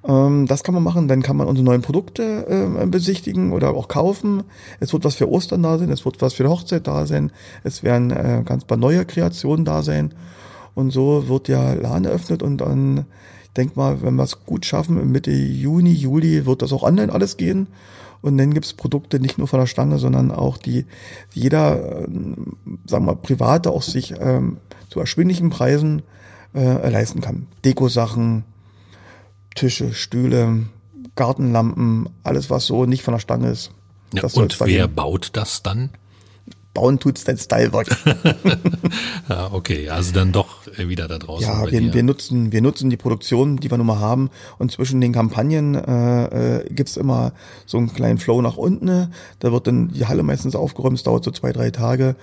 Ähm, das kann man machen, dann kann man unsere neuen Produkte äh, besichtigen oder auch kaufen. Es wird was für Ostern da sein, es wird was für die Hochzeit da sein, es werden äh, ganz paar neue Kreationen da sein. Und so wird der Laden eröffnet und dann, ich denke mal, wenn wir es gut schaffen, Mitte Juni, Juli wird das auch online alles gehen. Und dann gibt's Produkte nicht nur von der Stange, sondern auch die jeder, äh, sagen wir, Private auch sich ähm, zu erschwinglichen Preisen äh, leisten kann. Dekosachen, Tische, Stühle, Gartenlampen, alles was so nicht von der Stange ist. Ja, und wer baut das dann? Bauen tut's dein Stylework. ja, okay, also dann doch wieder da draußen. Ja, wir, wir, nutzen, wir nutzen die Produktion, die wir nun mal haben und zwischen den Kampagnen äh, äh, gibt's immer so einen kleinen Flow nach unten. Da wird dann die Halle meistens aufgeräumt, es dauert so zwei, drei Tage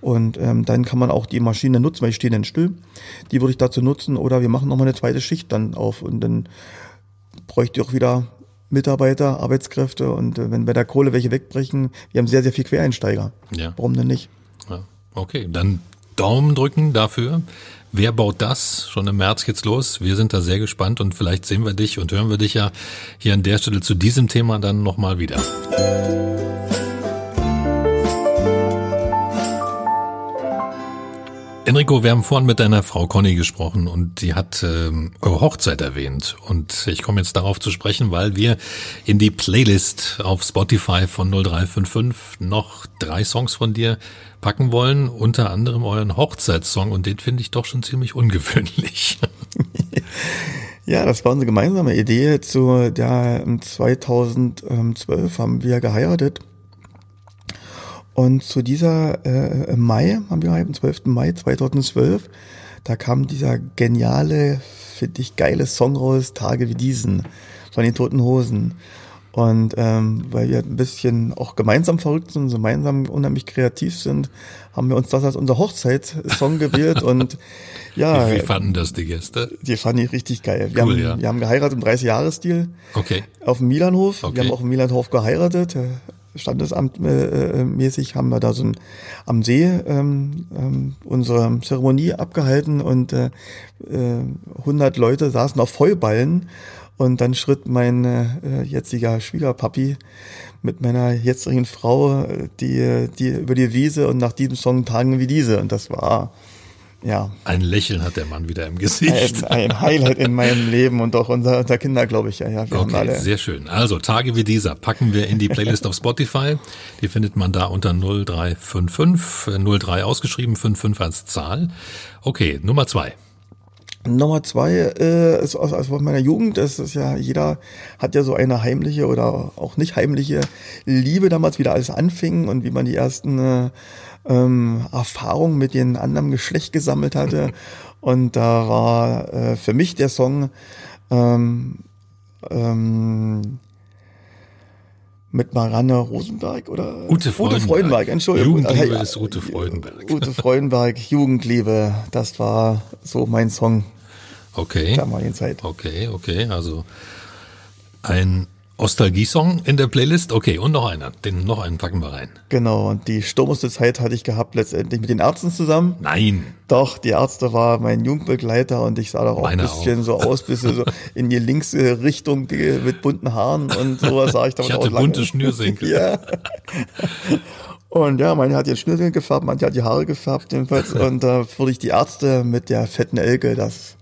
und ähm, dann kann man auch die Maschine nutzen, weil ich stehe dann still. Die würde ich dazu nutzen oder wir machen nochmal eine zweite Schicht dann auf und dann bräuchte ich auch wieder Mitarbeiter, Arbeitskräfte und äh, wenn bei der Kohle welche wegbrechen, wir haben sehr, sehr viel Quereinsteiger. Ja. Warum denn nicht? Ja. Okay, dann Daumen drücken dafür. Wer baut das? Schon im März geht's los. Wir sind da sehr gespannt und vielleicht sehen wir dich und hören wir dich ja hier an der Stelle zu diesem Thema dann nochmal wieder. Enrico, wir haben vorhin mit deiner Frau Conny gesprochen und die hat ähm, eure Hochzeit erwähnt. Und ich komme jetzt darauf zu sprechen, weil wir in die Playlist auf Spotify von 0355 noch drei Songs von dir packen wollen, unter anderem euren Hochzeitssong und den finde ich doch schon ziemlich ungewöhnlich. Ja, das war unsere gemeinsame Idee. Zu der 2012 haben wir geheiratet und zu dieser äh, Mai, haben wir am 12. Mai 2012, da kam dieser geniale, finde ich, geile Song raus, Tage wie diesen, von den Toten Hosen. Und ähm, weil wir ein bisschen auch gemeinsam verrückt sind, gemeinsam unheimlich kreativ sind, haben wir uns das als unser Hochzeitssong gewählt und ja. Wie, wie fanden das die Gäste? Die fanden ich richtig geil. Wir, cool, haben, ja. wir haben geheiratet im 30-Jahres-Stil. Okay. Auf dem Milanhof. Okay. Wir haben auch im Milanhof geheiratet. Standesamtmäßig haben wir da so ein, am See ähm, ähm, unsere Zeremonie abgehalten und äh, äh, 100 Leute saßen auf Vollballen und dann schritt mein äh, jetziger Schwiegerpapi mit meiner jetzigen Frau äh, die, die über die Wiese und nach diesem Song Tagen wie diese. Und das war ja. Ein Lächeln hat der Mann wieder im Gesicht. Ein, ein Highlight in meinem Leben und auch unser, unser Kinder, glaube ich. Ja, ja, okay, sehr schön. Also Tage wie dieser packen wir in die Playlist auf Spotify. Die findet man da unter 0355, 03 ausgeschrieben, 55 als Zahl. Okay, Nummer zwei. Nummer zwei äh, ist aus, aus meiner Jugend. Das ist ja jeder hat ja so eine heimliche oder auch nicht heimliche Liebe damals, wie da alles anfing und wie man die ersten äh, ähm, Erfahrungen mit dem anderen Geschlecht gesammelt hatte. Und da war äh, für mich der Song ähm, ähm, mit Marianne Rosenberg oder? Ute Freudenberg. Ute Freudenberg, Entschuldigung. Jugendliebe ist Ute Freudenberg. Ute Freudenberg, Jugendliebe, das war so mein Song. Okay. Damaligen Zeit. Okay, okay, also ein Ostalgie-Song in der Playlist. Okay, und noch einer. Den noch einen packen wir rein. Genau, und die stürmste Zeit hatte ich gehabt letztendlich mit den Ärzten zusammen. Nein. Doch, die Ärzte war mein Jugendbegleiter und ich sah doch auch Meine ein bisschen auch. so aus, bisschen so in die linksche Richtung mit bunten Haaren und sowas sah ich da Ich hatte auch bunte Schnürsenkel. ja. Und ja, meine hat den Schnürsenkel gefärbt, manche hat die Haare gefärbt jedenfalls. Und da äh, wurde ich die Ärzte mit der fetten Elke, das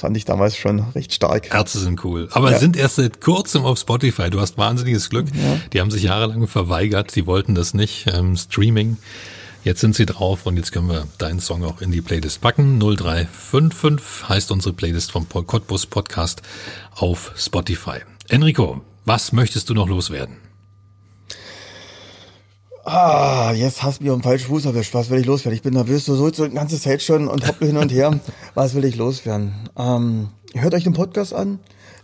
fand ich damals schon recht stark. Ärzte sind cool. Aber ja. sind erst seit kurzem auf Spotify. Du hast wahnsinniges Glück. Ja. Die haben sich jahrelang verweigert. Die wollten das nicht. Ähm, Streaming. Jetzt sind sie drauf und jetzt können wir deinen Song auch in die Playlist packen. 0355 heißt unsere Playlist vom Cottbus Podcast auf Spotify. Enrico, was möchtest du noch loswerden? Ah, jetzt hast du mich auf den falschen Fuß erwischt. Was will ich loswerden? Ich bin nervös, so, so die ganze Zeit schon und hoppe hin und her. Was will ich loswerden? Ähm, hört euch den Podcast an.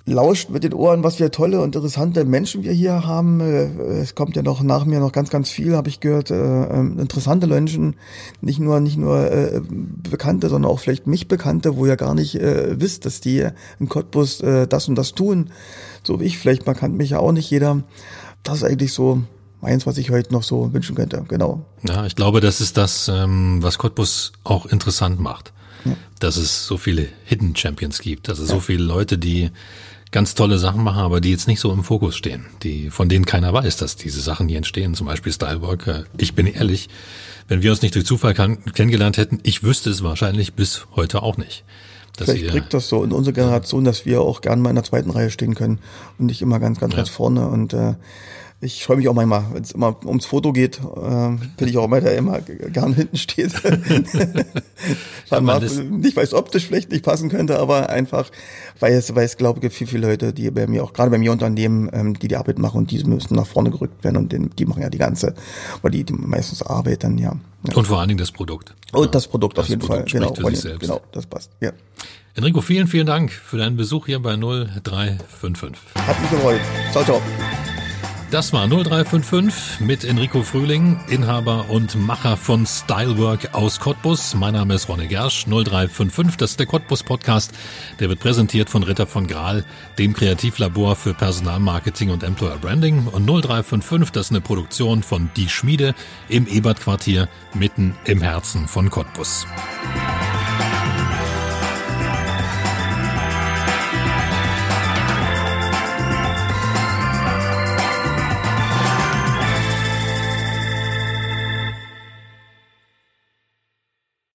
Lauscht mit den Ohren, was für tolle und interessante Menschen wir hier haben. Äh, es kommt ja noch nach mir noch ganz, ganz viel, habe ich gehört. Äh, ähm, interessante Menschen, nicht nur nicht nur äh, Bekannte, sondern auch vielleicht mich Bekannte, wo ihr gar nicht äh, wisst, dass die in Cottbus äh, das und das tun. So wie ich, vielleicht man kann mich ja auch nicht jeder. Das ist eigentlich so meins, was ich heute noch so wünschen könnte. Genau. Ja, ich glaube, das ist das, ähm, was Cottbus auch interessant macht. Ja. Dass es so viele Hidden Champions gibt, dass es ja. so viele Leute, die ganz tolle Sachen machen, aber die jetzt nicht so im Fokus stehen, die, von denen keiner weiß, dass diese Sachen hier entstehen, zum Beispiel Stylework. Ich bin ehrlich, wenn wir uns nicht durch Zufall kennengelernt hätten, ich wüsste es wahrscheinlich bis heute auch nicht. Vielleicht kriegt das so in unserer Generation, dass wir auch gern mal in der zweiten Reihe stehen können und nicht immer ganz, ganz, ja. ganz vorne und äh, ich freue mich auch manchmal, wenn es immer ums Foto geht, äh, bin ich auch immer, der immer gern hinten steht. ja, mal, nicht, weil es optisch vielleicht nicht passen könnte, aber einfach, weil es, weil es glaube ich, viele, viele Leute, die bei mir auch, gerade bei mir Unternehmen, ähm, die die Arbeit machen und die müssen nach vorne gerückt werden und den, die machen ja die ganze, oder die, die meistens Arbeit dann, ja. ja. Und vor allen Dingen das Produkt. Und ja. das Produkt das auf jeden Produkt Fall, genau. Selbst. Genau, das passt, ja. Enrico, vielen, vielen Dank für deinen Besuch hier bei 0355. Hat mich gefreut. Ciao, ciao. Das war 0355 mit Enrico Frühling, Inhaber und Macher von Stylework aus Cottbus. Mein Name ist Ronne Gersch, 0355, das ist der Cottbus Podcast. Der wird präsentiert von Ritter von Graal, dem Kreativlabor für Personalmarketing und Employer Branding. Und 0355, das ist eine Produktion von Die Schmiede im Ebert Quartier, mitten im Herzen von Cottbus.